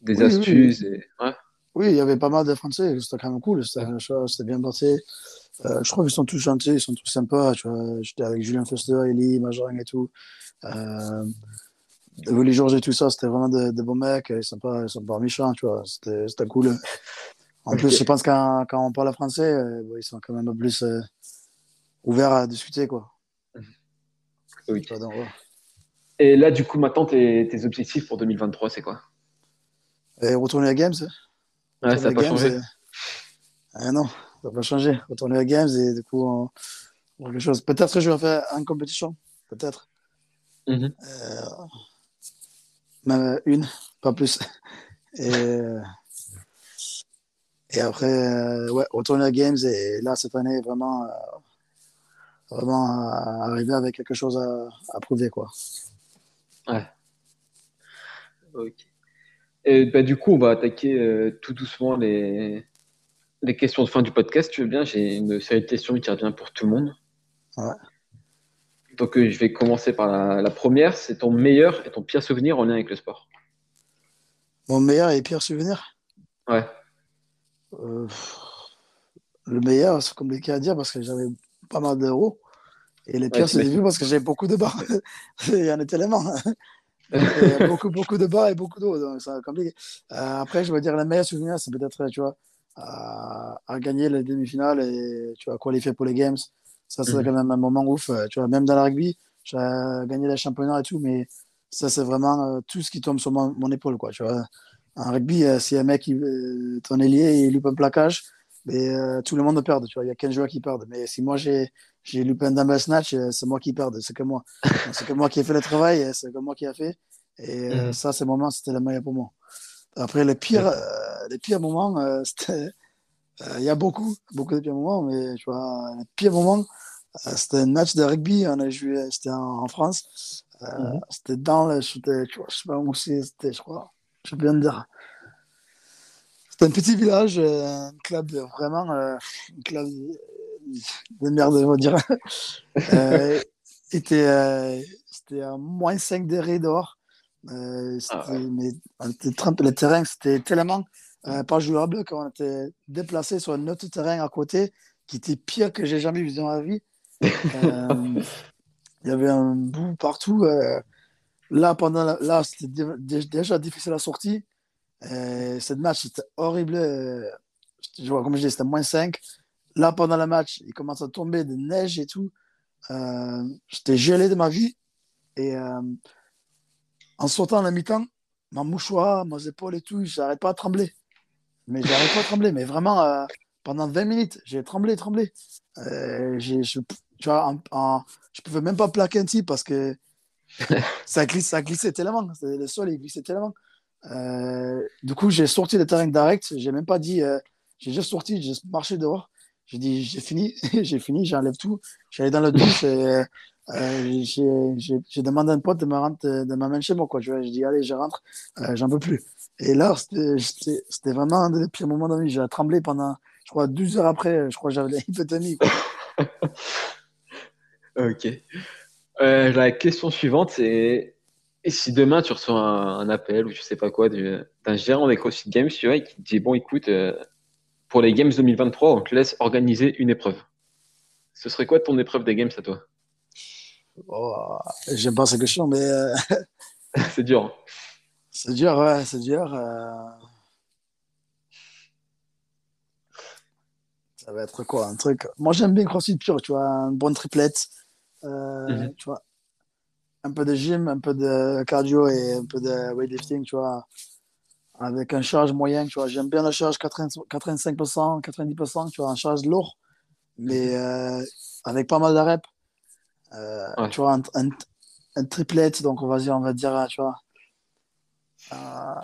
Speaker 1: des astuces.
Speaker 2: Oui. oui, il y avait pas mal de Français, c'était quand même cool, c'était bien passé. Euh, je trouve qu'ils sont tous gentils, ils sont tous sympas. J'étais avec Julien Foster, Eli, Majorang et tout. Euh, les Georges et tout ça, c'était vraiment de, bons mecs. Ils sont pas, ils sont pas méchants, tu vois. C'était cool. En plus, je pense quand, quand on parle français, euh, ils sont quand même plus euh, ouverts à discuter, quoi.
Speaker 1: Oui. Et là, du coup, maintenant, tes, tes objectifs pour 2023, c'est quoi?
Speaker 2: Et Retourner à Games
Speaker 1: Ouais, ça n'a pas changé.
Speaker 2: Ah non, ça pas changé. Retourner à Games et du coup, on... quelque chose. Peut-être que je vais faire une compétition. Peut-être. Euh... Même une, pas plus. (laughs) Et, et après, euh, ouais, retourner à Games. Et là, cette année, vraiment, euh, vraiment arriver avec quelque chose à, à prouver, quoi.
Speaker 1: Ouais. Ok. Et bah, du coup, on va attaquer euh, tout doucement les, les questions de fin du podcast. Tu veux bien J'ai une série de questions qui revient pour tout le monde.
Speaker 2: Ouais.
Speaker 1: Donc, je vais commencer par la, première. C'est ton meilleur et ton pire souvenir en lien avec le sport.
Speaker 2: Mon meilleur et pire souvenir?
Speaker 1: Ouais.
Speaker 2: le meilleur, c'est compliqué à dire parce que j'avais pas mal d'euros. Et les pires, c'est vu parce que j'ai beaucoup de barres. (laughs) Il y en a tellement. (laughs) beaucoup, beaucoup de barres et beaucoup d'eau. Donc, c'est compliqué. Euh, après, je veux dire, le meilleur souvenir, c'est peut-être, tu vois, à, gagner les demi-finales et, tu vois, qualifier pour les Games. Ça, c'est mhm. quand même un moment ouf. Euh, tu vois, même dans le rugby, j'ai gagné les championnats et tout, mais ça, c'est vraiment euh, tout ce qui tombe sur mon, mon, épaule, quoi. Tu vois. En rugby, si un mec, il, ton ailier, il loupe un plaquage, mais tout le monde perd. Il y a qu'un joueur qui perd. Mais si moi, j'ai loupé un dumbbell snatch, euh, c'est moi qui perds, c'est que moi. (laughs) c'est que moi qui ai fait le travail, euh, c'est que moi qui ai fait. Et euh, mm. ça, ces moments, c'était le meilleur pour moi. Après, les pires, les pires moments, c'était. Il y a beaucoup, beaucoup de pires moments, mais tu vois, les pires moments, c'était un match de rugby, on a joué, c'était en, France. Mm-hmm. C'était dans le. Tu vois, je sais pas où c'était, je crois. Je bien te dire. C'était un petit village, un club vraiment. un club de merde, on va dire. (laughs) euh, c'était, euh, c'était un moins 5 degrés dehors. Euh, ah mais on était le terrain, c'était tellement euh, pas jouable qu'on était déplacé sur un autre terrain à côté qui était pire que j'ai jamais vu dans ma vie. (laughs) Euh, il y avait un bout partout. là, pendant là, c'était déjà difficile la sortie. cette match, c'était horrible. je vois, comme je dis, c'était moins 5. Là, pendant le match, il commence à tomber de neige et tout. Euh, j'étais gelé de ma vie. Et euh, en sortant à la mi-temps, ma mouchoir, mes épaules et tout, j'arrête pas à trembler. Mais j'arrête pas à trembler. Mais vraiment, euh, pendant 20 minutes, j'ai tremblé, tremblé. je, tu vois, je pouvais même pas plaquer un type parce que (laughs) ça, glisse, ça glissait tellement. Le sol, il glissait tellement. du coup, j'ai sorti le terrain direct. J'ai même pas dit. j'ai juste sorti, j'ai marché dehors. J'ai dit, j'ai fini, (laughs) j'ai fini, j'enlève tout. J'allais dans la douche et euh, j'ai demandé à un pote de me rendre, de m'amener chez moi. Quoi. Je, je dis, allez, je rentre, euh, j'en peux plus. Et là, c'était vraiment un des pires moments de ma vie. J'ai tremblé pendant, je crois, 12 heures après, je crois que j'avais (laughs) hypothermie. (laughs)
Speaker 1: ok. Euh, la question suivante, c'est et si demain tu reçois un, appel ou je sais pas quoi d'un gérant des CrossFit Games, tu vois, qui te dit bon, écoute, pour les Games 2023, on te laisse organiser une épreuve. Ce serait quoi ton épreuve des Games à toi?
Speaker 2: Oh, J'aime pas cette question, mais. Euh, (laughs)
Speaker 1: c'est dur.
Speaker 2: C'est dur, ouais, c'est dur. Euh. Ça va être quoi Un truc? Moi, j'aime bien CrossFit pur, tu vois, une bonne triplette. Euh, mhm. Tu vois, un peu de gym, un peu de cardio et un peu de weightlifting, tu vois avec un charge moyen, tu vois. J'aime bien la charge 85%, 90%, tu vois, un charge lourd, mais euh, avec pas mal de reps. Euh, tu vois, un, un, un, triplette, donc on va dire, on va dire, tu vois, euh,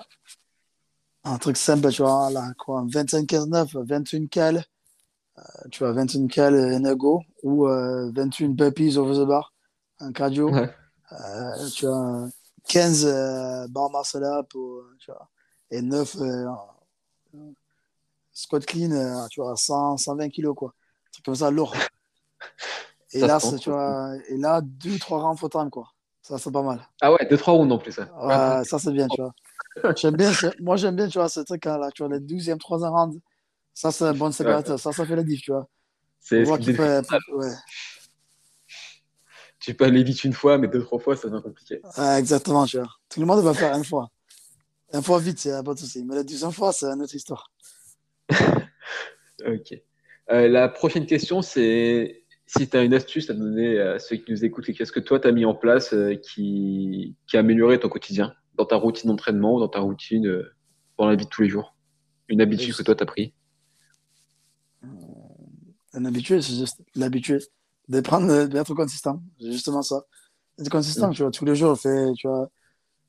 Speaker 2: un truc simple, tu vois, là, quoi, 25-15-9, 21 cal, tu vois, 21 cal en ego, ou 21 burpees over the bar, un cardio, tu vois, 15 bar muscle up, tu vois, et 9 euh, squat clean, euh, tu vois, 100, 120 kilos, quoi. C'est comme ça, lourd. (laughs) Et là, tu vois, et là, 2-3 rounds full time, quoi. Ça, c'est pas mal.
Speaker 1: Ah ouais, 2-3 rounds en plus. Ça,
Speaker 2: ouais, ça c'est bien, tu vois. J'aime bien, moi, j'aime bien, tu vois, ce truc-là, tu vois, les 12e, 3e round. Ça, c'est un bon séparateur. Ça, ça fait la diff, tu vois.
Speaker 1: C'est ouais. Tu peux aller vite une fois, mais deux, trois fois, ça devient compliqué.
Speaker 2: Ouais, exactement, tu vois. Tout le monde va faire une fois. Un fois vite, c'est pas de souci. Mais la deuxième fois, c'est une autre histoire. (laughs)
Speaker 1: ok. Euh, la prochaine question, c'est si tu as une astuce à donner à ceux qui nous écoutent, qu'est-ce que toi, tu as mis en place euh, qui, qui, a amélioré ton quotidien, dans ta routine d'entraînement ou dans ta routine euh, dans la vie de tous les jours? Une habitude que toi, tu as pris
Speaker 2: Une habitude, c'est juste l'habitude d'être consistant. C'est justement ça. Être consistant, mm. tu vois, tous les jours, fait, tu vois,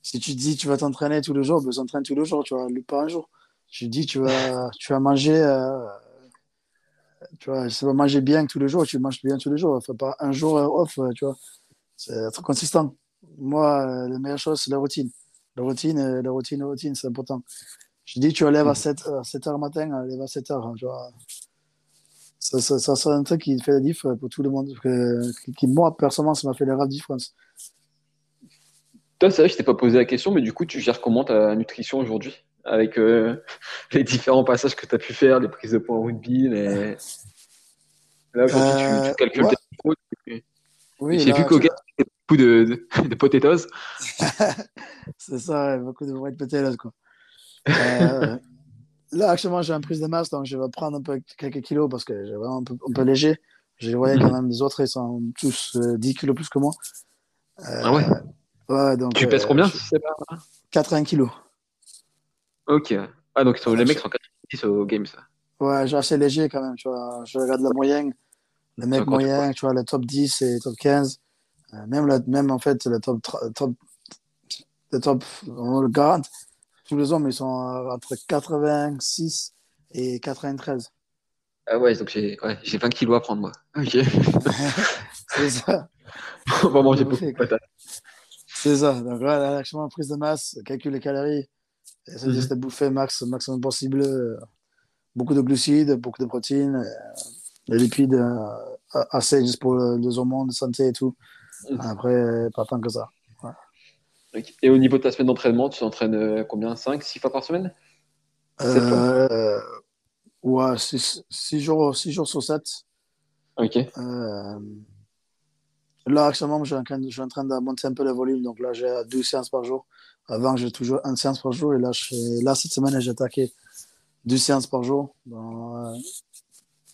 Speaker 2: si tu dis tu vas t'entraîner tous les jours, ben s'entraîne tous les jours, tu vois, pas un jour. Tu dis tu vas, tu vas manger, euh, tu vois, ça va manger bien tous les jours, tu manges bien tous les jours. Fais pas un jour off, euh, tu vois. C'est être consistant. Moi, euh, la meilleure chose, c'est la routine. La routine, la routine, la routine, c'est important. Je dis, tu lèves à 7, 7 h matin, lève à 7 h tu vois. Ça, ça, ça c'est un truc qui fait la diff pour tout le monde. Que, qui, moi, personnellement, ça m'a fait la grave différence.
Speaker 1: Toi, c'est vrai que je t'ai pas posé la question, mais du coup, tu gères comment ta nutrition aujourd'hui? Avec euh, (laughs) les différents passages que tu as pu faire, les prises de en rugby, les... (laughs) Là, aujourd'hui, tu, tu,
Speaker 2: Euh,
Speaker 1: calcules
Speaker 2: ouais.
Speaker 1: tes tu-
Speaker 2: Oui,
Speaker 1: J'ai vu qu'au
Speaker 2: tu-
Speaker 1: gars, beaucoup de, de, de potatoes. (laughs)
Speaker 2: c'est ça, beaucoup de white potatoes, quoi. Euh, là, actuellement, j'ai une prise de masse, donc je vais prendre un peu quelques kilos parce que j'ai vraiment un peu, un peu léger. Je voyais quand même les autres, ils sont tous euh, 10 kilos plus que moi.
Speaker 1: Ah ouais
Speaker 2: Ouais, donc.
Speaker 1: Tu pèses combien
Speaker 2: je-
Speaker 1: si c'est pas
Speaker 2: 80 kilos.
Speaker 1: Ok. Ah, donc les mecs sont 90 au game, ça.
Speaker 2: Ouais, j'ai assez léger quand même, tu vois. Je regarde la moyenne, le mec
Speaker 1: tu
Speaker 2: moyen, tu vois, le top 10 et top 15. Euh, même, le, même en fait, le top, top, le top, on le garde. Tous les hommes, ils sont euh, entre 86 et 93.
Speaker 1: Ah ouais, donc j'ai ouais, j'ai 20 kilos à prendre, moi. (laughs) Ok. (laughs)
Speaker 2: C'est ça.
Speaker 1: On va manger beaucoup de patates.
Speaker 2: C'est ça. Donc là, là, actuellement, prise de masse, calcul les calories. Essayer
Speaker 1: Mhm.
Speaker 2: de bouffer max, maximum possible. euh, beaucoup de glucides, beaucoup de protéines, euh, des lipides euh, assez juste pour le- les hormones de santé et tout.
Speaker 1: Mhm.
Speaker 2: Après, pas tant que ça.
Speaker 1: Et au niveau de ta semaine d'entraînement, tu t'entraînes combien? 5, 6 fois par semaine?
Speaker 2: Euh, ouais, 6 jours, six jours sur 7.
Speaker 1: Ok.
Speaker 2: Euh, là, actuellement, je suis, en train, de monter un peu le volume. Donc là, j'ai 12 séances par jour. Avant, j'ai toujours une séance par jour. Et là, là cette semaine, j'ai attaqué deux séances par jour. Dans, euh,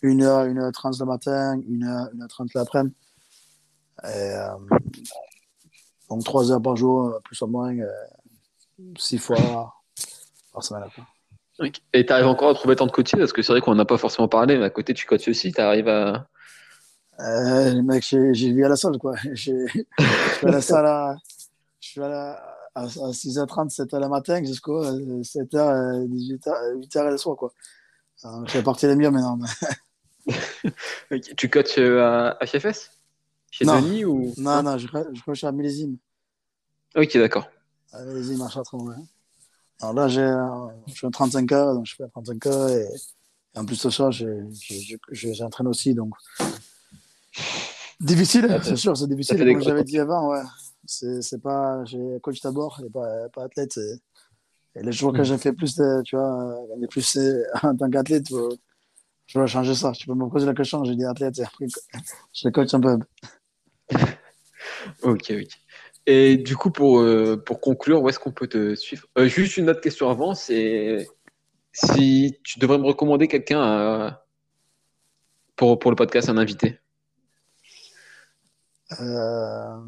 Speaker 2: une heure, une heure trente le matin, une heure, une heure trente l'après-midi. Et, euh, donc, trois heures par jour, plus ou moins, euh, six fois par semaine.
Speaker 1: Et tu arrives encore à trouver tant de coaching? Parce que c'est vrai qu'on n'a pas forcément parlé, mais à côté, tu coaches aussi. Tu arrives à.
Speaker 2: Euh, mec, j'ai vu à la salle, quoi. (laughs) Je suis à la salle à, je suis à, la- à, à 6h30, 7h le matin jusqu'à 7h, 18h, 8h le soir, quoi. Alors, je suis parti les mieux maintenant. (laughs)
Speaker 1: Ok. Tu coaches euh, à, FFS Chez
Speaker 2: Non.
Speaker 1: Denis ou?
Speaker 2: Non, non, je, je suis à millésime.
Speaker 1: Ok, d'accord.
Speaker 2: À millésime, à Chartres, ouais. Alors là, j'ai, euh, je suis à 35 heures, donc je fais 35 heures et, et en plus de ça, j'entraîne aussi, donc. Difficile, c'est sûr, c'est difficile. Comme j'avais dit avant, ouais. C'est c'est pas, j'ai coach d'abord et pas, pas athlète. Et, les jours que
Speaker 1: Mm.
Speaker 2: j'ai fait plus de, tu vois, euh, gagner plus euh, (laughs) en tant qu'athlète, je dois changer ça. Tu peux me poser la question, j'ai dit athlète et après, (laughs) je les coach un peu. (laughs)
Speaker 1: Ok, ok. Et du coup, pour, euh, pour conclure, où est-ce qu'on peut te suivre? Euh, Juste une autre question avant, c'est si tu devrais me recommander quelqu'un à- pour, pour le podcast, un invité.
Speaker 2: Euh,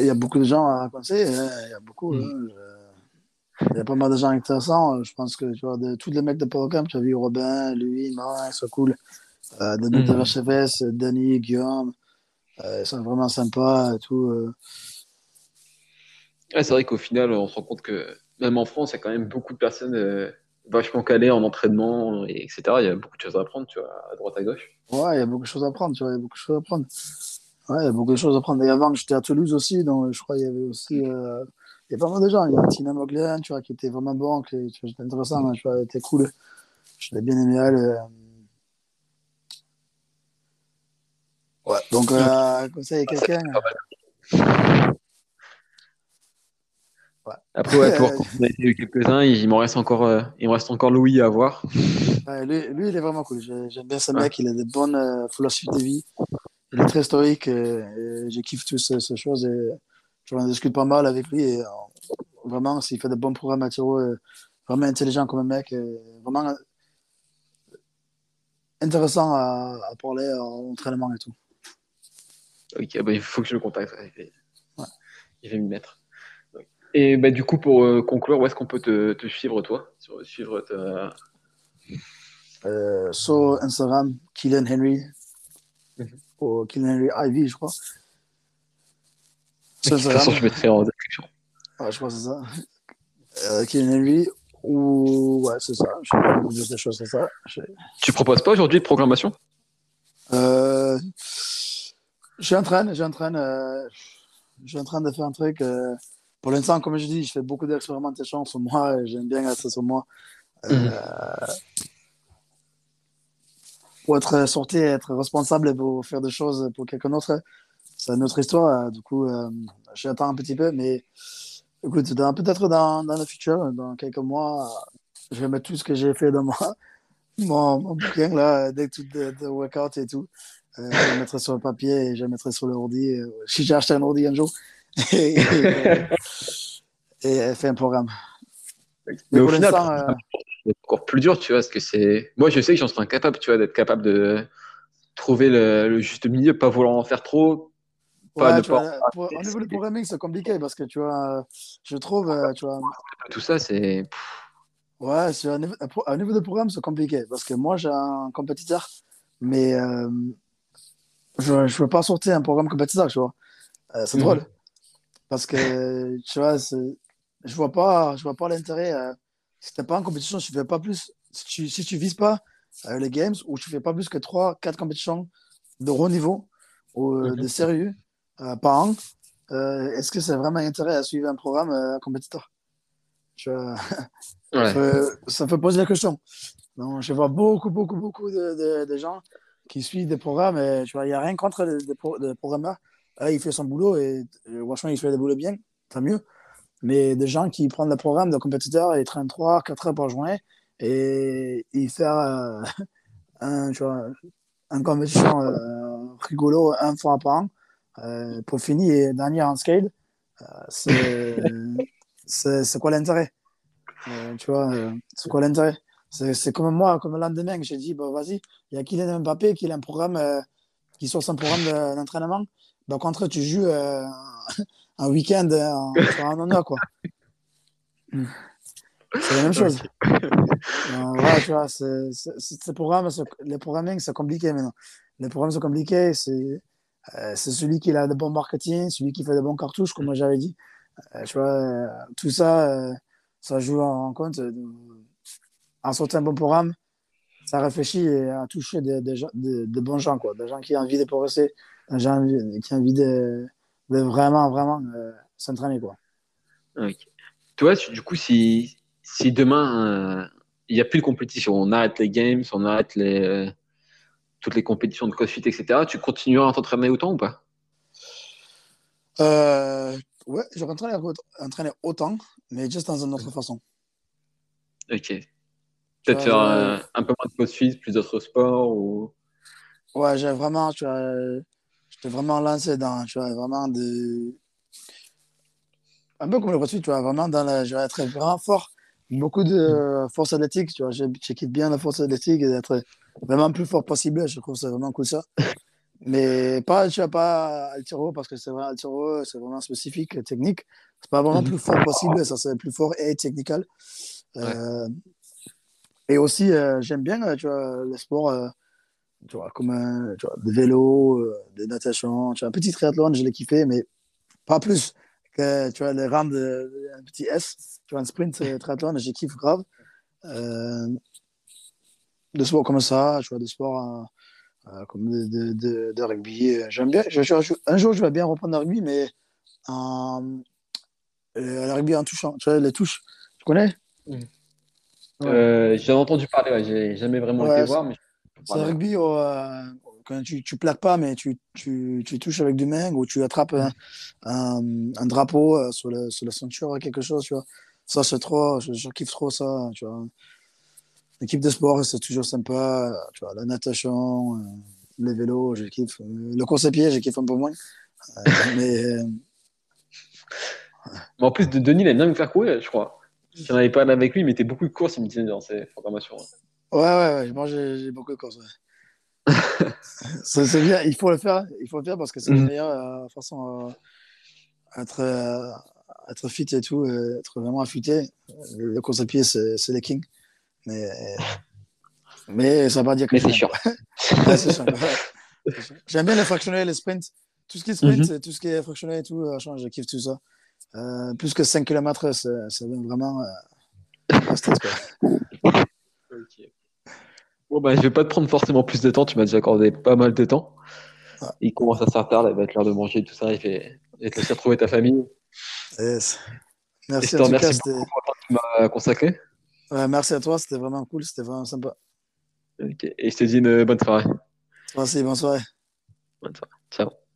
Speaker 2: Il y a beaucoup de gens à conseiller. hein. Il y a beaucoup.
Speaker 1: Mm.
Speaker 2: hein. Je- Il y a pas mal de gens intéressants. Je pense que tu vois, de tous les mecs de programme, tu as vu Robin, lui, Marin, sont cool. Euh, de HFS, Denis, Guillaume, euh, ils sont vraiment sympas et tout. euh.
Speaker 1: Ouais, c'est vrai qu'au final, on se rend compte que même en France, il y a quand même beaucoup de personnes vachement calées en entraînement, et etc. Il y a beaucoup de choses à apprendre, tu vois, à droite, à gauche.
Speaker 2: Ouais, il y a beaucoup de choses à prendre, tu vois, il y a beaucoup de choses à prendre. Ouais, il y a beaucoup de choses à prendre. Et avant, j'étais à Toulouse aussi, donc je crois qu'il y avait aussi. euh, Il y a pas mal de gens. Il y a Tina Moglen, tu vois, qui était vraiment bon, qui tu vois, c'était intéressant, hein, tu vois, elle était cool. Je l'ai bien aimé elle. euh. Ouais, donc, euh, conseil à quelqu'un.
Speaker 1: Après, ouais, pour on a eu quelques-uns, il m'en reste encore, euh, il me reste encore Louis à voir.
Speaker 2: Ouais, lui, lui, il est vraiment cool. J'ai- J'aime bien ce mec. Il a des bonnes euh, philosophies de vie. Il est très stoïque. Et, et j'ai kiffé toutes ces, ces choses. Et j'en discute pas mal avec lui. Et, euh, vraiment, s'il fait de bons programmes à Tiro, euh, vraiment intelligent comme un mec. vraiment euh, intéressant à, à parler en entraînement et tout.
Speaker 1: Ok, bah, il faut que je le contacte. ouais, Il va,
Speaker 2: Ouais.
Speaker 1: il va m'y mettre. Et bah, du coup, pour euh, conclure, où est-ce qu'on peut te, te suivre, toi? Sur- Suivre ta...
Speaker 2: Euh, sur Instagram, Kylian Henry.
Speaker 1: Mhm.
Speaker 2: Ou Kylian Henry Ivy, je crois.
Speaker 1: De
Speaker 2: Sur
Speaker 1: toute façon, je mettrai en description.
Speaker 2: Ouais, je crois que c'est ça. Euh, Kylian Henry, ou. Ouais, c'est ça. Je sais pas, juste des choses comme ça. Je-
Speaker 1: Tu proposes pas aujourd'hui de programmation?
Speaker 2: Euh, je suis en train, je suis en train, euh, je suis en train de faire un truc. euh, pour l'instant, comme je dis, je fais beaucoup d'expérimentations sur moi. J'aime bien rester sur moi. Euh, pour être sorti, être responsable pour faire des choses pour quelqu'un d'autre, c'est une autre histoire. Du coup, euh, j'attends un petit peu, mais écoute, peut-être dans, dans, le futur, dans quelques mois, je vais mettre tout ce que j'ai fait dans moi, (laughs) mon, mon bouquin, là, dès tout de, de workout et tout. Euh, je le mettrai sur le papier et je le mettrai sur l'ordi. Euh, si j'ai acheté un ordi un jour, (laughs) et, fait un programme.
Speaker 1: Mais, mais au final, euh, c'est encore plus dur, tu vois, parce que c'est. Moi, je sais que j'en serais incapable, tu vois, d'être capable de trouver le, le, juste milieu, pas vouloir en faire trop.
Speaker 2: Pas ouais, vois, pour, au niveau du programming, c'est compliqué parce que tu vois, je trouve, tu vois.
Speaker 1: Tout ça, c'est.
Speaker 2: Ouais, sur un niveau, un niveau de programme, c'est compliqué parce que moi, j'ai un compétiteur, mais euh, je ne veux pas sortir un programme compétiteur, tu vois. Euh, c'est mmh. drôle parce que, tu vois, je vois pas, je vois pas l'intérêt. Euh, si tu n'es pas en compétition, tu fais pas plus. Si tu, si tu vises pas euh, les games ou tu fais pas plus que 3-4 compétitions de haut niveau ou mmh. de sérieux par an, est-ce que c'est vraiment intérêt à suivre un programme compétiteur? Tu vois, (laughs) ouais. ça, fait poser la question. Donc, je vois beaucoup, beaucoup, beaucoup de, de, de gens qui suivent des programmes. Et, tu vois, il n'y a rien contre les, les, programmeurs. Là, il fait son boulot et franchement, il fait le boulot bien, tant mieux. Mais des gens qui prennent le programme de compétiteurs et traînent 3, 4 heures par journée et ils font euh, (laughs) un, tu vois, un compétition euh, rigolo un fois par an euh, pour finir et dernier en scale. (laughs) c'est c'est quoi l'intérêt? Tu vois, c'est quoi l'intérêt? C'est comme moi, comme le lendemain, j'ai dit, bah, vas-y, il y a Kylian Mbappé qui a un programme, euh, qui sort son programme d'entraînement. Donc, entre tu joues euh, (laughs) un week-end en, (laughs) en honneur, quoi. C'est la même chose. voilà, tu vois, c'est, c'est, programmes, les programming, c'est compliqué maintenant. Les programmes sont compliqués, c'est, c'est celui qui a de bons marketing, celui qui fait de bons cartouches, comme moi j'avais dit. Euh, tu vois, euh, tout ça, euh, ça joue en compte. En sortant un bon programme, ça réfléchit et à toucher des, des, bons gens, quoi. Des gens qui ont envie de progresser, des gens qui ont envie de, de vraiment, vraiment s'entraîner, quoi.
Speaker 1: Okay. Toi, du coup, si, si demain, il n'y a plus de compétition, on arrête les games, on arrête les, toutes les compétitions de CrossFit, etc., tu continueras à t'entraîner autant ou pas?
Speaker 2: Euh, Ouais, j'aurais entraîné autant, mais juste dans une autre façon.
Speaker 1: Ok. Peut-être faire un, un, peu moins de crossfit, plus d'autres sports ou...
Speaker 2: Ouais, j'ai vraiment, tu vois, j'étais vraiment lancé dans, tu vois, vraiment de... Un peu comme le crossfit, tu vois, vraiment dans la... Je vais être vraiment fort. Beaucoup de force athlétique, tu vois, j'équipe bien la force athlétique et d'être vraiment plus fort possible. Je trouve que c'est vraiment cool ça. Mais pas, tu vois, pas Altiro, parce que c'est vrai, Altiro, c'est vraiment spécifique, technique. C'est pas vraiment plus fort possible, ça c'est plus fort et technical. Euh, et aussi, euh, j'aime bien, euh, tu vois, les sports, euh, tu vois, comme tu vois, de vélo, de natation, tu vois, un petit triathlon, je l'ai kiffé, mais pas plus que, tu vois, les rames de, un petit S, tu vois, un sprint triathlon, j'ai kiffé grave. des sports comme ça, tu vois, des sports euh, comme de, de, de, rugby. J'aime bien. Je, je, un jour, je vais bien reprendre le rugby, mais euh, le rugby en touchant. Tu vois, les touches. Tu connais?
Speaker 1: Mmh. euh, J'ai entendu parler, ouais. j'ai jamais vraiment ouais, été voir. Mais...
Speaker 2: C'est le rugby où, euh, quand tu, tu plaques pas, mais tu, tu, tu touches avec du main ou tu attrapes un, un, un drapeau euh, sur, le, sur la ceinture, quelque chose. Tu vois. Ça, c'est trop. Je, je, kiffe trop ça. Tu vois. L'équipe de sport, c'est toujours sympa. Tu vois, la natation, euh, les vélos, je kiffe. Le course à pied, je kiffe un peu moins. Euh, mais, euh...
Speaker 1: en plus de Denis, il aime bien me faire courir, je crois. Si on n'avait pas avec lui, il mettait beaucoup de courses, il me disait dans ses formations.
Speaker 2: Ouais, ouais, ouais. Moi, j'ai beaucoup de courses. Ouais. (laughs) c'est bien, il faut le faire. Il faut le faire parce que c'est la mhm. meilleure euh, façon à être, être fit et tout, être vraiment affûté. Le course à pied, c'est les kings. Mais, mais ça va pas dire que
Speaker 1: c'est sûr. (laughs)
Speaker 2: J'aime bien les fractionnels, les sprints. Tout ce qui est sprint, mm -hmm. tout ce qui est fractionnel et tout, euh, je kiffe tout ça. Euh, plus que 5 km, ça vraiment euh, stress. (laughs)
Speaker 1: Bon, bah, je vais pas te prendre forcément plus de temps. Tu m'as déjà accordé pas mal de temps. Ah. Il commence à se faire tard, il va être l'heure de manger tout ça. Il, fait... il te laisser retrouver ta famille.
Speaker 2: Yes.
Speaker 1: Et
Speaker 2: Merci
Speaker 1: remercie
Speaker 2: c'était-
Speaker 1: beaucoup pour le temps que tu m'as consacré.
Speaker 2: ouais, merci à toi, c'était vraiment cool, c'était vraiment sympa.
Speaker 1: Ok. Et je te dis une bonne soirée.
Speaker 2: Merci, bonne soirée.
Speaker 1: Bonne soirée. Ciao.